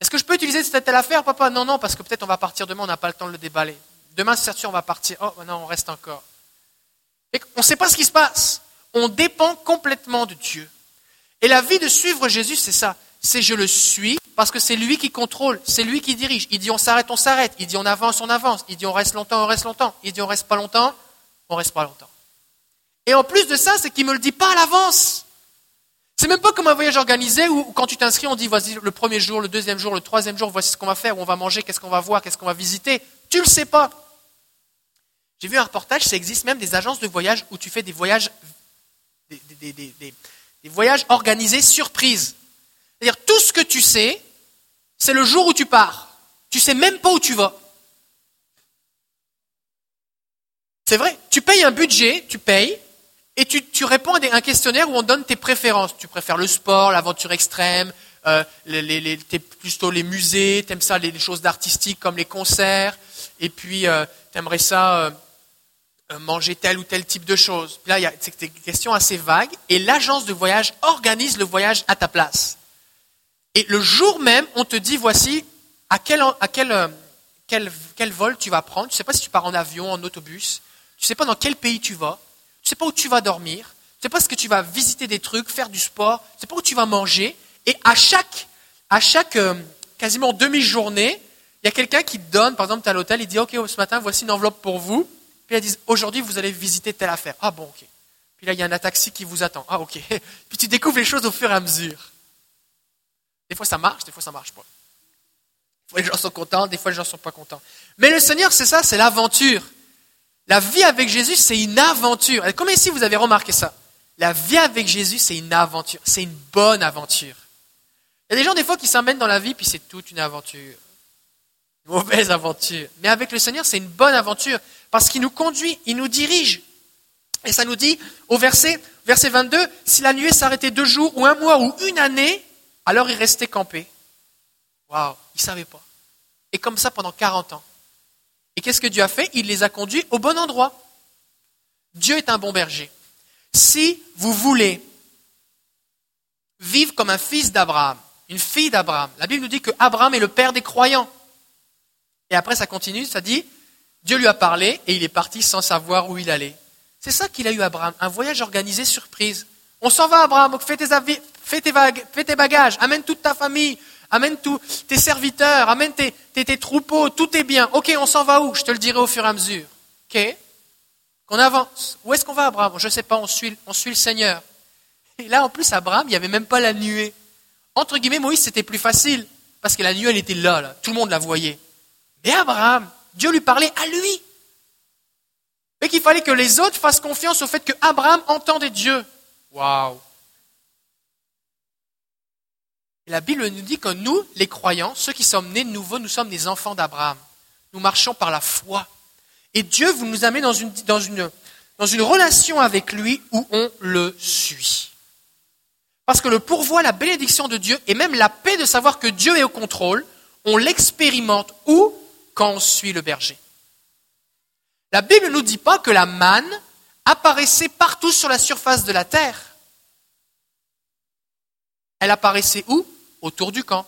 Est-ce que je peux utiliser cette telle affaire, papa? Non, non, parce que peut-être on va partir demain, on n'a pas le temps de le déballer. Demain, c'est sûr, on va partir. Oh, non, on reste encore. Et on ne sait pas ce qui se passe. On dépend complètement de Dieu. Et la vie de suivre Jésus, c'est ça. C'est je le suis parce que c'est lui qui contrôle, c'est lui qui dirige. Il dit on s'arrête, on s'arrête. Il dit on avance, on avance. Il dit on reste longtemps, on reste longtemps. Il dit on reste pas longtemps, on reste pas longtemps. Et en plus de ça, c'est qu'il me le dit pas à l'avance. C'est même pas comme un voyage organisé où quand tu t'inscris, on dit voici le premier jour, le deuxième jour, le troisième jour, voici ce qu'on va faire, où on va manger, qu'est-ce qu'on va voir, qu'est-ce qu'on va visiter. Tu le sais pas. J'ai vu un reportage, ça existe même des agences de voyage où tu fais des voyages, des, des voyages organisés surprises. C'est-à-dire tout ce que tu sais, c'est le jour où tu pars. Tu sais même pas où tu vas. C'est vrai. Tu payes un budget, tu payes, et tu, réponds à un questionnaire où on donne tes préférences. Tu préfères le sport, l'aventure extrême, euh, les, plutôt les musées, tu aimes ça les, choses d'artistique comme les concerts, et puis euh, tu aimerais ça euh, euh, manger tel ou tel type de choses. Là, a des questions assez vagues, et l'agence de voyage organise le voyage à ta place. Et le jour même, on te dit, voici à quel, à quel, euh, quel, quel vol tu vas prendre. Tu ne sais pas si tu pars en avion, en autobus. Tu ne sais pas dans quel pays tu vas. Tu ne sais pas où tu vas dormir. Tu ne sais pas ce que tu vas visiter des trucs, faire du sport. Tu ne sais pas où tu vas manger. Et à chaque, à chaque euh, quasiment demi-journée, il y a quelqu'un qui te donne, par exemple, tu es à l'hôtel, il dit, OK, ce matin, voici une enveloppe pour vous. Puis ils disent, aujourd'hui, vous allez visiter telle affaire. Ah bon, OK. Puis là, il y a un taxi qui vous attend. Ah OK. Puis tu découvres les choses au fur et à mesure. Des fois, ça marche, des fois, ça marche pas. Des fois, les gens sont contents, des fois, les gens sont pas contents. Mais le Seigneur, c'est ça, c'est l'aventure. La vie avec Jésus, c'est une aventure. Combien ici vous avez remarqué ça La vie avec Jésus, c'est une aventure. C'est une bonne aventure. Il y a des gens, des fois, qui s'emmènent dans la vie, puis c'est toute une aventure. Une mauvaise aventure. Mais avec le Seigneur, c'est une bonne aventure, parce qu'il nous conduit, il nous dirige. Et ça nous dit, au verset, verset 22, si la nuée s'arrêtait deux jours, ou un mois, ou une année, alors il restait campé. Waouh, il ne savait pas. Et comme ça pendant 40 ans. Et qu'est-ce que Dieu a fait? Il les a conduits au bon endroit. Dieu est un bon berger. Si vous voulez vivre comme un fils d'Abraham, une fille d'Abraham, la Bible nous dit que Abraham est le père des croyants. Et après ça continue, ça dit, Dieu lui a parlé et il est parti sans savoir où il allait. C'est ça qu'il a eu Abraham, un voyage organisé surprise. On s'en va Abraham, fais tes, fais tes, bagages, amène toute ta famille, amène tous tes serviteurs, amène tes, troupeaux, tout est bien. Ok, on s'en va où? Je te le dirai au fur et à mesure. Ok? Qu'on avance. Où est-ce qu'on va, Abraham? Je ne sais pas, on suit, le Seigneur. Et là, en plus, Abraham, il n'y avait même pas la nuée. Entre guillemets, Moïse, c'était plus facile, parce que la nuée, elle était là, là. tout le monde la voyait. Mais Abraham, Dieu lui parlait à lui. Et qu'il fallait que les autres fassent confiance au fait que Abraham entendait Dieu. Waouh la Bible nous dit que nous, les croyants, ceux qui sommes nés de nouveau, nous sommes des enfants d'Abraham. Nous marchons par la foi. Et Dieu nous amène dans dans une, dans une relation avec lui où on le suit. Parce que le pourvoi, la bénédiction de Dieu et même la paix de savoir que Dieu est au contrôle, on l'expérimente où? Quand on suit le berger. La Bible ne nous dit pas que la manne apparaissait partout sur la surface de la terre. Elle apparaissait où? Autour du camp.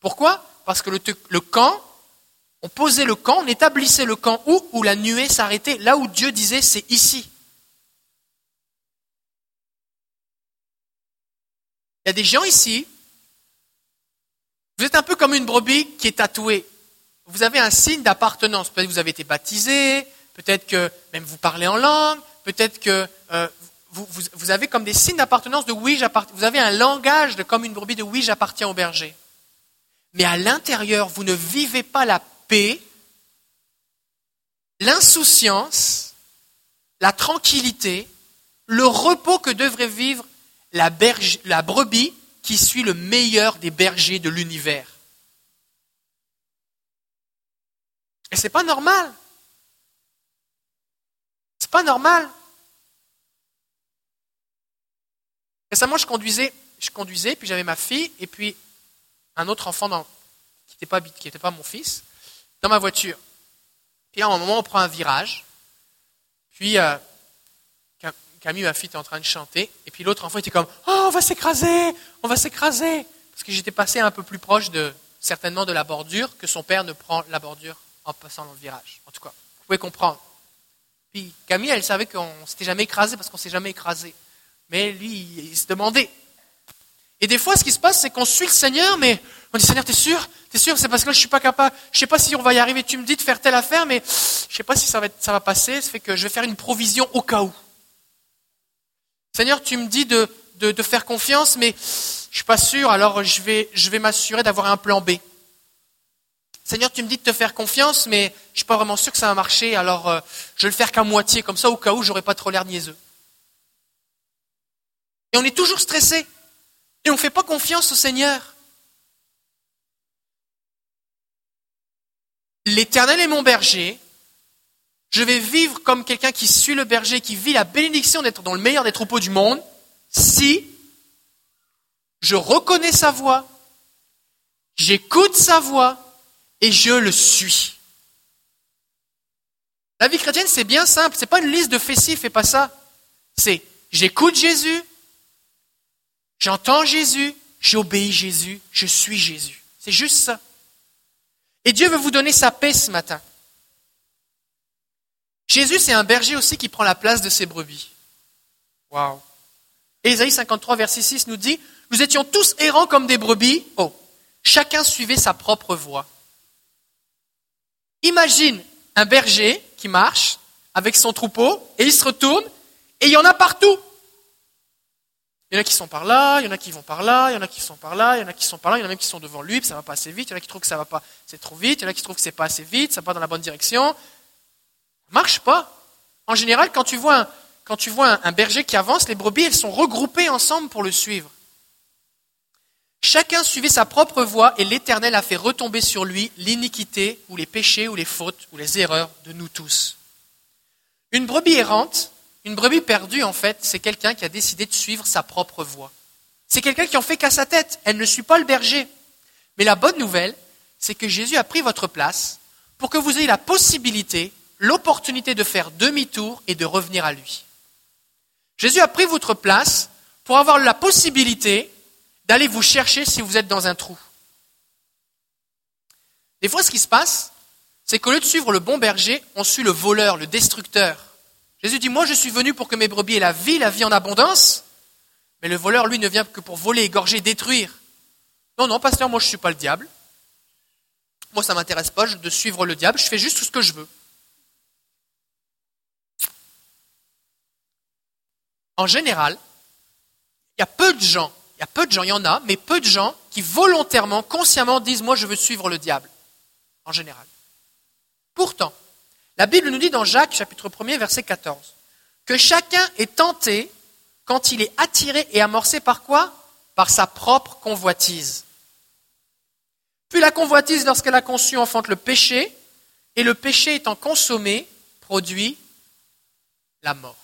Pourquoi? Parce que le, camp, on posait le camp, on établissait le camp où? Où la nuée s'arrêtait, là où Dieu disait c'est ici. Il y a des gens ici, vous êtes un peu comme une brebis qui est tatouée. Vous avez un signe d'appartenance. Peut-être que vous avez été baptisé, peut-être que même vous parlez en langue, peut-être que euh, vous, avez comme des signes d'appartenance de oui, j'appartiens. Vous avez un langage de comme une brebis de oui, j'appartiens au berger. Mais à l'intérieur, vous ne vivez pas la paix, l'insouciance, la tranquillité, le repos que devrait vivre la, la brebis qui suit le meilleur des bergers de l'univers. Et c'est pas normal. C'est pas normal. Récemment, je conduisais, je conduisais, puis j'avais ma fille et puis un autre enfant qui n'était pas, mon fils dans ma voiture. Puis à un moment, on prend un virage. Puis euh, Camille, ma fille, était en train de chanter. Et puis l'autre enfant était comme Oh, on va s'écraser On va s'écraser Parce que j'étais passé un peu plus proche de, certainement de la bordure que son père ne prend la bordure en passant dans le virage. En tout cas, vous pouvez comprendre. Puis Camille, elle savait qu'on s'était jamais écrasé parce qu'on s'est jamais écrasé. Mais lui, il se demandait. Et des fois, ce qui se passe, c'est qu'on suit le Seigneur, mais on dit Seigneur, t'es sûr? T'es sûr? C'est parce que je suis pas capable. Je sais pas si on va y arriver. Tu me dis de faire telle affaire, mais je sais pas si ça va, ça va passer. Ça fait que je vais faire une provision au cas où. Seigneur, tu me dis de, de, de faire confiance, mais je suis pas sûr. Alors, je vais, je vais m'assurer d'avoir un plan B. Seigneur, tu me dis de te faire confiance, mais je suis pas vraiment sûr que ça va marcher. Alors, euh, je vais le faire qu'à moitié, comme ça, au cas où j'aurais pas trop l'air niaiseux. Et on est toujours stressé. Et on ne fait pas confiance au Seigneur. L'Éternel est mon berger. Je vais vivre comme quelqu'un qui suit le berger, qui vit la bénédiction d'être dans le meilleur des troupeaux du monde, si je reconnais sa voix, j'écoute sa voix et je le suis. La vie chrétienne, c'est bien simple. Ce n'est pas une liste de ci, fais pas ça. C'est j'écoute Jésus, J'entends Jésus, j'obéis Jésus, je suis Jésus. C'est juste ça. Et Dieu veut vous donner sa paix ce matin. Jésus, c'est un berger aussi qui prend la place de ses brebis. Waouh. Ésaïe 53, verset 6 nous dit, nous étions tous errants comme des brebis. Oh, chacun suivait sa propre voie. Imagine un berger qui marche avec son troupeau et il se retourne et il y en a partout. Il y en a qui sont par là, il y en a qui vont par là, il y en a qui sont par là, il y en a qui sont par là, il y en a même qui sont devant lui, puis ça va pas assez vite, il y en a qui trouvent que ça va pas, c'est trop vite, il y en a qui trouvent que c'est pas assez vite, ça va pas dans la bonne direction. Ça marche pas. En général, quand tu vois un, quand tu vois un, berger qui avance, les brebis, elles sont regroupées ensemble pour le suivre. Chacun suivait sa propre voie et l'Éternel a fait retomber sur lui l'iniquité ou les péchés ou les fautes ou les erreurs de nous tous. Une brebis errante, une brebis perdue en fait, c'est quelqu'un qui a décidé de suivre sa propre voie. C'est quelqu'un qui en fait qu'à sa tête, elle ne suit pas le berger. Mais la bonne nouvelle, c'est que Jésus a pris votre place pour que vous ayez la possibilité, l'opportunité de faire demi-tour et de revenir à lui. Jésus a pris votre place pour avoir la possibilité d'aller vous chercher si vous êtes dans un trou. Des fois, ce qui se passe, c'est qu'au lieu de suivre le bon berger, on suit le voleur, le destructeur. Jésus dit, moi je suis venu pour que mes brebis aient la vie, la vie en abondance, mais le voleur, lui, ne vient que pour voler, égorger, détruire. Non, non, pasteur, moi je ne suis pas le diable. Moi, ça ne m'intéresse pas de suivre le diable, je fais juste tout ce que je veux. En général, il y a peu de gens il y a peu de gens, il y en a, mais peu de gens qui volontairement, consciemment disent Moi, je veux suivre le diable, en général. Pourtant, la Bible nous dit dans Jacques, chapitre 1er, verset 14, que chacun est tenté quand il est attiré et amorcé par quoi? Par sa propre convoitise. Puis la convoitise, lorsqu'elle a conçu, enfante le péché, et le péché étant consommé, produit la mort.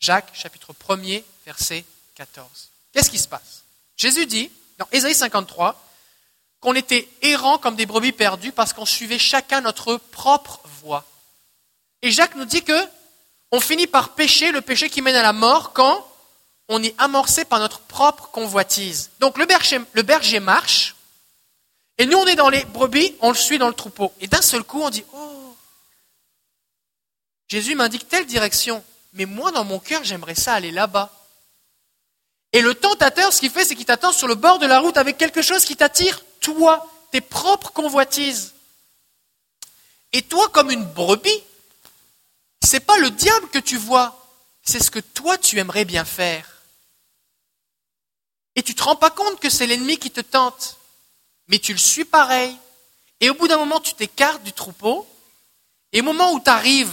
Jacques, chapitre 1er, verset 14. Qu'est-ce qui se passe? Jésus dit, dans Ésaïe 53, qu'on était errants comme des brebis perdues parce qu'on suivait chacun notre propre voie. Et Jacques nous dit que on finit par pécher, le péché qui mène à la mort, quand on est amorcé par notre propre convoitise. Donc le berger, le berger marche, et nous on est dans les brebis, on le suit dans le troupeau. Et d'un seul coup, on dit, oh, Jésus m'indique telle direction, mais moi dans mon cœur, j'aimerais ça aller là-bas. Et le tentateur, ce qu'il fait, c'est qu'il t'attend sur le bord de la route avec quelque chose qui t'attire, toi, tes propres convoitises. Et toi, comme une brebis, c'est pas le diable que tu vois, c'est ce que toi tu aimerais bien faire. Et tu te rends pas compte que c'est l'ennemi qui te tente, mais tu le suis pareil. Et au bout d'un moment, tu t'écartes du troupeau, et au moment où tu arrives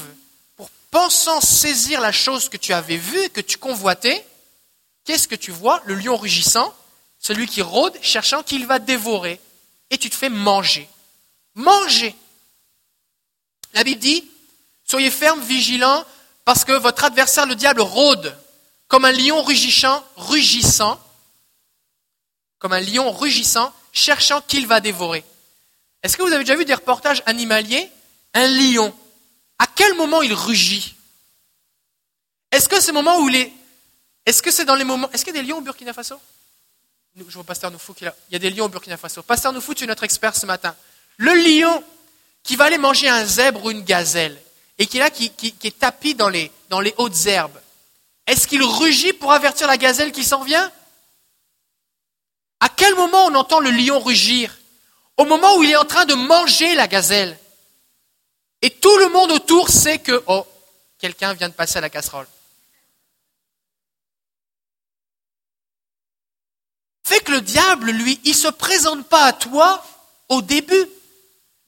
pour pensant saisir la chose que tu avais vue, que tu convoitais, Qu'est-ce que tu vois? Le lion rugissant, celui qui rôde, cherchant qu'il va dévorer. Et tu te fais manger. Manger. La Bible dit, soyez fermes, vigilants, parce que votre adversaire, le diable, rôde comme un lion rugissant, rugissant, comme un lion rugissant, cherchant qu'il va dévorer. Est-ce que vous avez déjà vu des reportages animaliers? Un lion, à quel moment il rugit? Est-ce que c'est moment où est-ce que c'est dans les moments. Est-ce qu'il y a des lions au Burkina Faso? Je vois Pasteur Noufou qui est là. Il y a des lions au Burkina Faso. Pasteur Noufou, tu es notre expert ce matin. Le lion qui va aller manger un zèbre ou une gazelle et qui est là, qui, est tapis dans les, dans les hautes herbes, est-ce qu'il rugit pour avertir la gazelle qui s'en vient? À quel moment on entend le lion rugir? Au moment où il est en train de manger la gazelle. Et tout le monde autour sait que, oh, quelqu'un vient de passer à la casserole. fait que le diable, lui, il ne se présente pas à toi au début.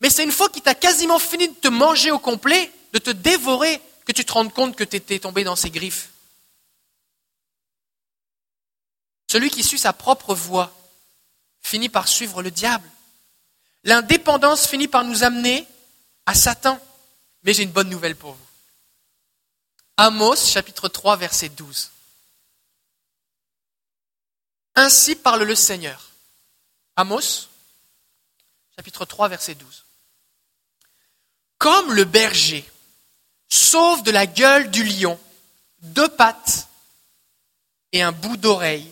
Mais c'est une fois qu'il t'a quasiment fini de te manger au complet, de te dévorer, que tu te rends compte que tu étais tombé dans ses griffes. Celui qui suit sa propre voie finit par suivre le diable. L'indépendance finit par nous amener à Satan. Mais j'ai une bonne nouvelle pour vous. Amos chapitre 3 verset 12. Ainsi parle le Seigneur. Amos, chapitre 3, verset 12. Comme le berger sauve de la gueule du lion deux pattes et un bout d'oreille,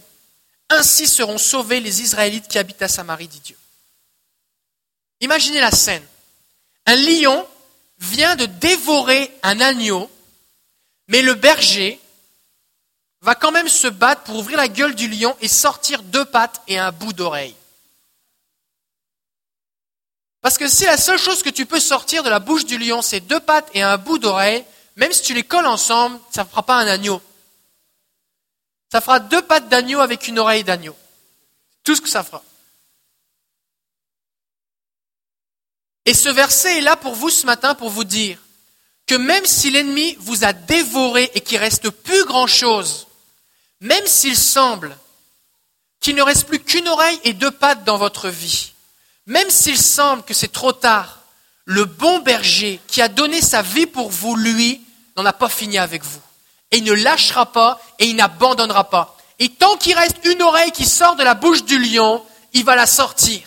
ainsi seront sauvés les Israélites qui habitent à Samarie, dit Dieu. Imaginez la scène. Un lion vient de dévorer un agneau, mais le berger va quand même se battre pour ouvrir la gueule du lion et sortir deux pattes et un bout d'oreille. Parce que si la seule chose que tu peux sortir de la bouche du lion, c'est deux pattes et un bout d'oreille, même si tu les colles ensemble, ça ne fera pas un agneau. Ça fera deux pattes d'agneau avec une oreille d'agneau. Tout ce que ça fera. Et ce verset est là pour vous ce matin pour vous dire que même si l'ennemi vous a dévoré et qu'il reste plus grand chose, même s'il semble qu'il ne reste plus qu'une oreille et deux pattes dans votre vie. Même s'il semble que c'est trop tard, le bon berger qui a donné sa vie pour vous, lui, n'en a pas fini avec vous. Et il ne lâchera pas et il n'abandonnera pas. Et tant qu'il reste une oreille qui sort de la bouche du lion, il va la sortir.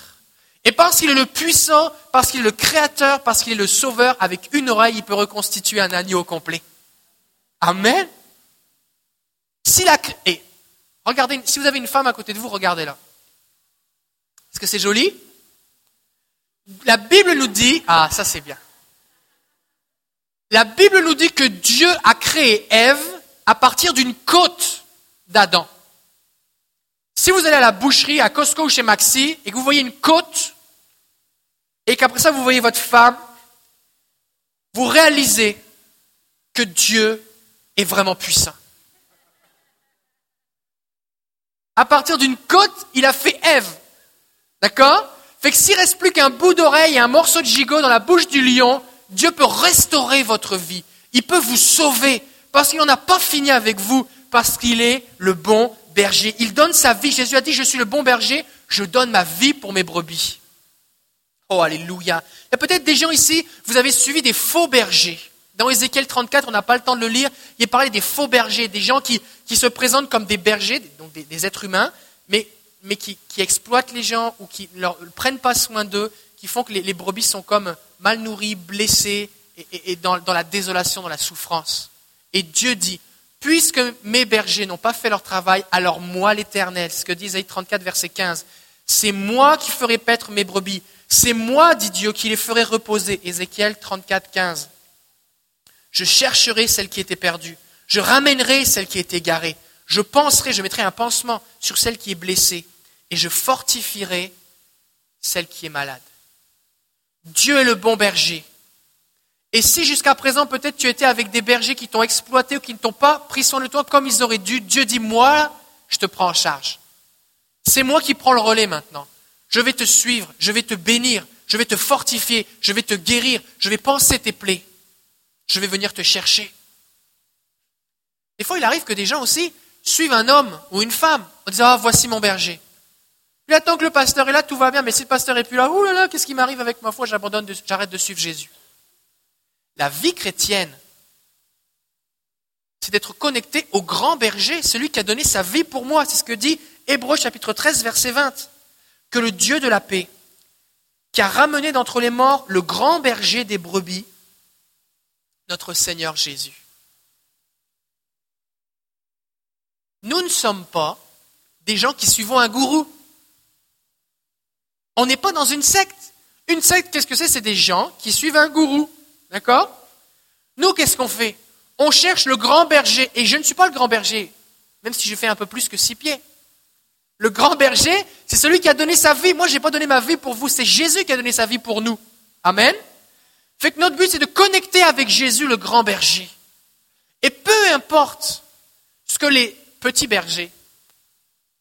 Et parce qu'il est le puissant, parce qu'il est le créateur, parce qu'il est le sauveur, avec une oreille, il peut reconstituer un agneau complet. Amen. Si la, et regardez, si vous avez une femme à côté de vous, regardez-la. Est-ce que c'est joli? La Bible nous dit, ah, ça c'est bien. La Bible nous dit que Dieu a créé Ève à partir d'une côte d'Adam. Si vous allez à la boucherie, à Costco ou chez Maxi, et que vous voyez une côte, et qu'après ça vous voyez votre femme, vous réalisez que Dieu est vraiment puissant. À partir d'une côte, il a fait Ève. D'accord? Fait que s'il reste plus qu'un bout d'oreille et un morceau de gigot dans la bouche du lion, Dieu peut restaurer votre vie. Il peut vous sauver parce qu'il n'en a pas fini avec vous, parce qu'il est le bon berger. Il donne sa vie. Jésus a dit, je suis le bon berger, je donne ma vie pour mes brebis. Oh, alléluia. Il y a peut-être des gens ici, vous avez suivi des faux bergers. Dans Ézéchiel 34, on n'a pas le temps de le lire, il est parlé des faux bergers, des gens qui, qui se présentent comme des bergers, donc des, des êtres humains, mais mais qui, exploitent les gens ou qui ne prennent pas soin d'eux, qui font que les, brebis sont comme mal nourries, blessées et, dans, la désolation, dans la souffrance. Et Dieu dit, puisque mes bergers n'ont pas fait leur travail, alors moi l'Éternel, ce que dit Isaïe 34, verset 15, c'est moi qui ferai paître mes brebis, c'est moi, dit Dieu, qui les ferai reposer. Ézéchiel 34, 15. Je chercherai celle qui était perdue, je ramènerai celle qui était égarée, je penserai, je mettrai un pansement sur celle qui est blessée et je fortifierai celle qui est malade. Dieu est le bon berger. Et si jusqu'à présent peut-être tu étais avec des bergers qui t'ont exploité ou qui ne t'ont pas pris soin de toi comme ils auraient dû, Dieu dit, moi, je te prends en charge. C'est moi qui prends le relais maintenant. Je vais te suivre, je vais te bénir, je vais te fortifier, je vais te guérir, je vais penser tes plaies, je vais venir te chercher. Des fois, il arrive que des gens aussi, suivent un homme ou une femme en disant Ah, voici mon berger. Puis attend que le pasteur est là, tout va bien, mais si le pasteur est plus là, ouh là là, qu'est-ce qui m'arrive avec ma foi J'abandonne, j'arrête de suivre Jésus. La vie chrétienne, c'est d'être connecté au grand berger, celui qui a donné sa vie pour moi. C'est ce que dit Hébreu chapitre 13, verset 20. Que le Dieu de la paix, qui a ramené d'entre les morts le grand berger des brebis, notre Seigneur Jésus. Nous ne sommes pas des gens qui suivons un gourou. On n'est pas dans une secte. Une secte, qu'est-ce que c'est? C'est des gens qui suivent un gourou. D'accord? Nous, qu'est-ce qu'on fait? On cherche le grand berger. Et je ne suis pas le grand berger, même si je fais un peu plus que six pieds. Le grand berger, c'est celui qui a donné sa vie. Moi, je n'ai pas donné ma vie pour vous. C'est Jésus qui a donné sa vie pour nous. Amen? Fait que notre but, c'est de connecter avec Jésus, le grand berger. Et peu importe ce que les petits bergers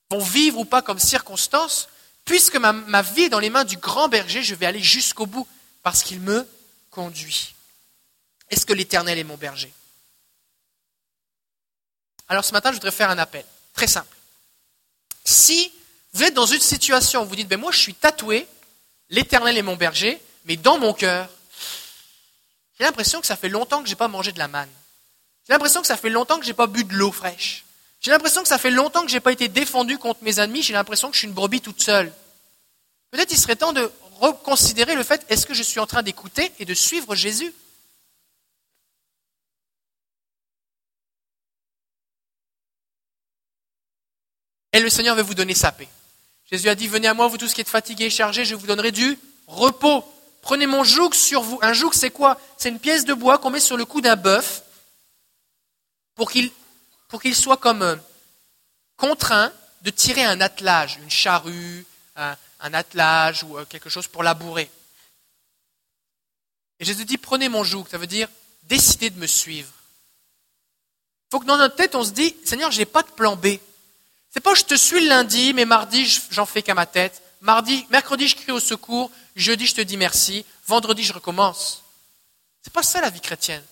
vont vivre ou pas comme circonstance, puisque ma, vie est dans les mains du grand berger, je vais aller jusqu'au bout parce qu'il me conduit. Est-ce que l'Éternel est mon berger? Alors ce matin, je voudrais faire un appel, très simple. Si vous êtes dans une situation où vous dites, ben moi je suis tatoué, l'Éternel est mon berger, mais dans mon cœur, j'ai l'impression que ça fait longtemps que je n'ai pas mangé de la manne. J'ai l'impression que ça fait longtemps que je n'ai pas bu de l'eau fraîche. J'ai l'impression que ça fait longtemps que je n'ai pas été défendu contre mes ennemis, j'ai l'impression que je suis une brebis toute seule. Peut-être il serait temps de reconsidérer le fait, est-ce que je suis en train d'écouter et de suivre Jésus? Et le Seigneur veut vous donner sa paix. Jésus a dit, venez à moi, vous tous qui êtes fatigués et chargés, je vous donnerai du repos. Prenez mon joug sur vous. Un joug, c'est quoi? C'est une pièce de bois qu'on met sur le cou d'un bœuf pour qu'il pour qu'il soit comme euh, contraint de tirer un attelage, une charrue, un, attelage ou euh, quelque chose pour labourer. Et Jésus dit, prenez mon joug, ça veut dire décidez de me suivre. Il faut que dans notre tête, on se dit, Seigneur, je n'ai pas de plan B. C'est pas je te suis le lundi, mais mardi, j'en fais qu'à ma tête. Mardi, mercredi, je crie au secours. Jeudi, je te dis merci. Vendredi, je recommence. C'est pas ça la vie chrétienne.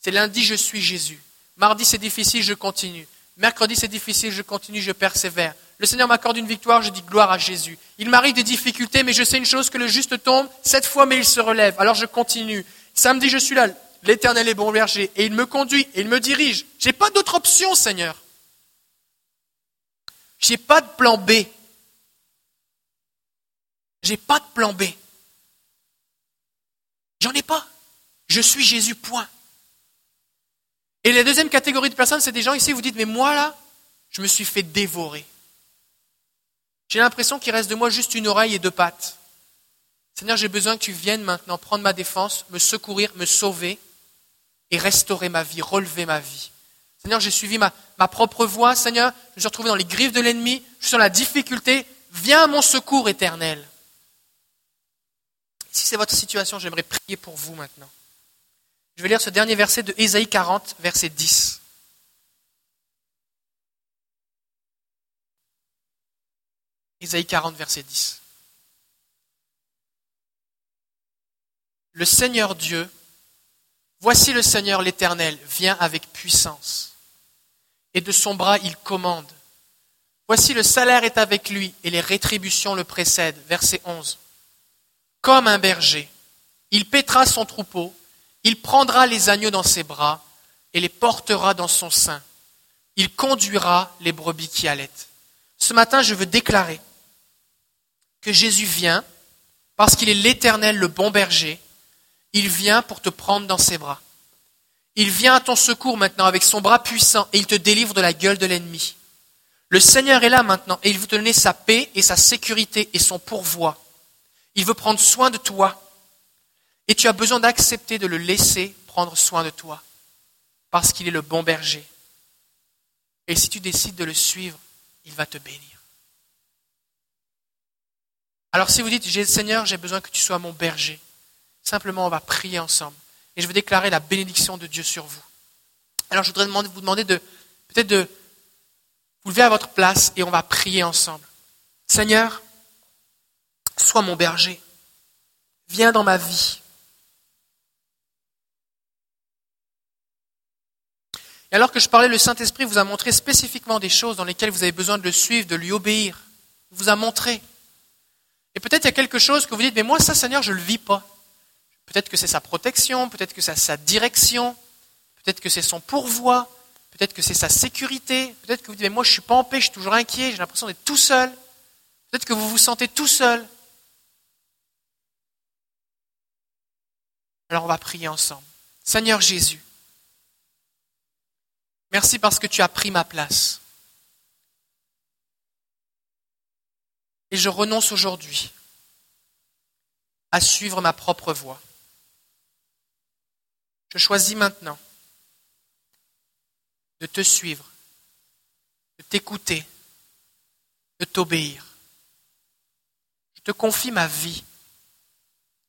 C'est lundi, je suis Jésus. Mardi, c'est difficile, je continue. Mercredi, c'est difficile, je continue, je persévère. Le Seigneur m'accorde une victoire, je dis gloire à Jésus. Il m'arrive des difficultés, mais je sais une chose, que le juste tombe sept fois, mais il se relève. Alors je continue. Samedi, je suis là. L'Éternel est bon berger. Et il me conduit, et il me dirige. J'ai pas d'autre option, Seigneur. J'ai pas de plan B. J'ai pas de plan B. J'en ai pas. Je suis Jésus, point. Et la deuxième catégorie de personnes, c'est des gens ici, vous dites, mais moi là, je me suis fait dévorer. J'ai l'impression qu'il reste de moi juste une oreille et deux pattes. Seigneur, j'ai besoin que tu viennes maintenant prendre ma défense, me secourir, me sauver et restaurer ma vie, relever ma vie. Seigneur, j'ai suivi ma, propre voie. Seigneur, je me suis retrouvé dans les griffes de l'ennemi, je suis dans la difficulté. Viens à mon secours éternel. Si c'est votre situation, j'aimerais prier pour vous maintenant. Je vais lire ce dernier verset de Ésaïe 40, verset 10. Ésaïe 40, verset 10. Le Seigneur Dieu, voici le Seigneur l'Éternel, vient avec puissance, et de son bras il commande. Voici le salaire est avec lui, et les rétributions le précèdent. Verset 11. Comme un berger, il pètera son troupeau, il prendra les agneaux dans ses bras, et les portera dans son sein. Il conduira les brebis qui allaitent. Ce matin, je veux déclarer que Jésus vient parce qu'il est l'Éternel, le bon berger. Il vient pour te prendre dans ses bras. Il vient à ton secours maintenant avec son bras puissant et il te délivre de la gueule de l'ennemi. Le Seigneur est là maintenant et il veut te donner sa paix et sa sécurité et son pourvoi. Il veut prendre soin de toi. Et tu as besoin d'accepter de le laisser prendre soin de toi. Parce qu'il est le bon berger. Et si tu décides de le suivre, il va te bénir. Alors si vous dites, Seigneur, j'ai besoin que tu sois mon berger, simplement on va prier ensemble. Et je veux déclarer la bénédiction de Dieu sur vous. Alors je voudrais vous demander de peut-être de vous lever à votre place et on va prier ensemble. Seigneur, sois mon berger. Viens dans ma vie. Et alors que je parlais, le Saint-Esprit vous a montré spécifiquement des choses dans lesquelles vous avez besoin de le suivre, de lui obéir. Il vous a montré. Et peut-être il y a quelque chose que vous dites, mais moi ça Seigneur, je ne le vis pas. Peut-être que c'est sa protection, peut-être que c'est sa direction, peut-être que c'est son pourvoi, peut-être que c'est sa sécurité, peut-être que vous dites, mais moi je ne suis pas en paix, je suis toujours inquiet, j'ai l'impression d'être tout seul. Peut-être que vous vous sentez tout seul. Alors on va prier ensemble. Seigneur Jésus, merci parce que tu as pris ma place. Et je renonce aujourd'hui à suivre ma propre voie. Je choisis maintenant de te suivre, de t'écouter, de t'obéir. Je te confie ma vie,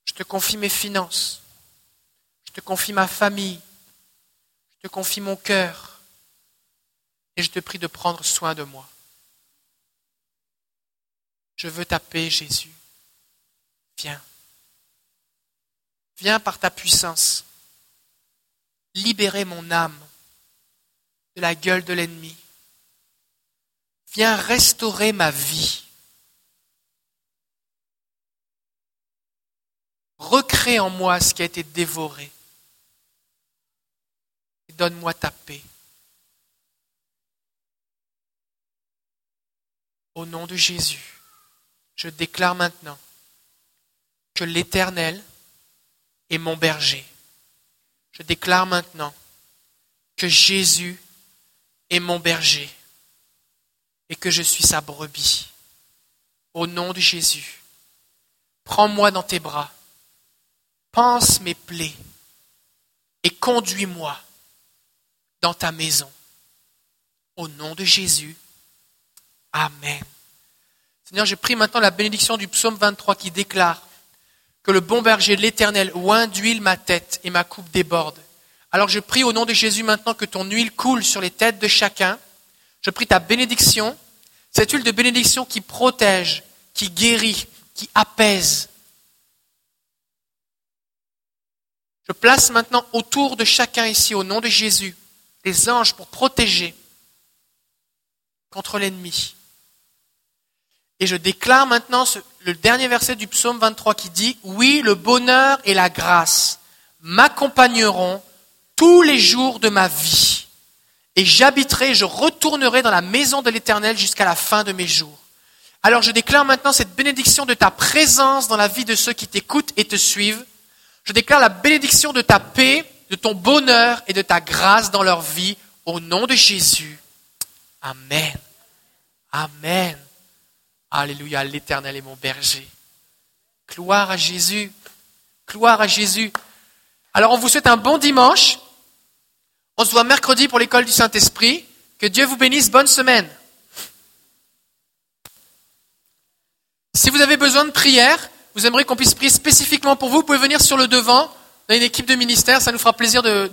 je te confie mes finances, je te confie ma famille, je te confie mon cœur, et je te prie de prendre soin de moi. Je veux ta paix, Jésus. Viens. Viens par ta puissance libérer mon âme de la gueule de l'ennemi. Viens restaurer ma vie. Recrée en moi ce qui a été dévoré. Et donne-moi ta paix. Au nom de Jésus je déclare maintenant que l'Éternel est mon berger. Je déclare maintenant que Jésus est mon berger et que je suis sa brebis. Au nom de Jésus, prends-moi dans tes bras, pense mes plaies et conduis-moi dans ta maison. Au nom de Jésus, Amen. Seigneur, je prie maintenant la bénédiction du psaume 23 qui déclare que le bon berger de l'Éternel oint d'huile ma tête et ma coupe déborde. Alors je prie au nom de Jésus maintenant que ton huile coule sur les têtes de chacun. Je prie ta bénédiction, cette huile de bénédiction qui protège, qui guérit, qui apaise. Je place maintenant autour de chacun ici, au nom de Jésus, des anges pour protéger, contre l'ennemi. Et je déclare maintenant le dernier verset du psaume 23 qui dit, Oui, le bonheur et la grâce m'accompagneront tous les jours de ma vie. Et j'habiterai, je retournerai dans la maison de l'Éternel jusqu'à la fin de mes jours. Alors je déclare maintenant cette bénédiction de ta présence dans la vie de ceux qui t'écoutent et te suivent. Je déclare la bénédiction de ta paix, de ton bonheur et de ta grâce dans leur vie au nom de Jésus. Amen. Amen. Alléluia, l'Éternel est mon berger. Gloire à Jésus. Gloire à Jésus. Alors on vous souhaite un bon dimanche. On se voit mercredi pour l'école du Saint-Esprit. Que Dieu vous bénisse. Bonne semaine. Si vous avez besoin de prière, vous aimeriez qu'on puisse prier spécifiquement pour vous, vous pouvez venir sur le devant. On a une équipe de ministère, ça nous fera plaisir de, de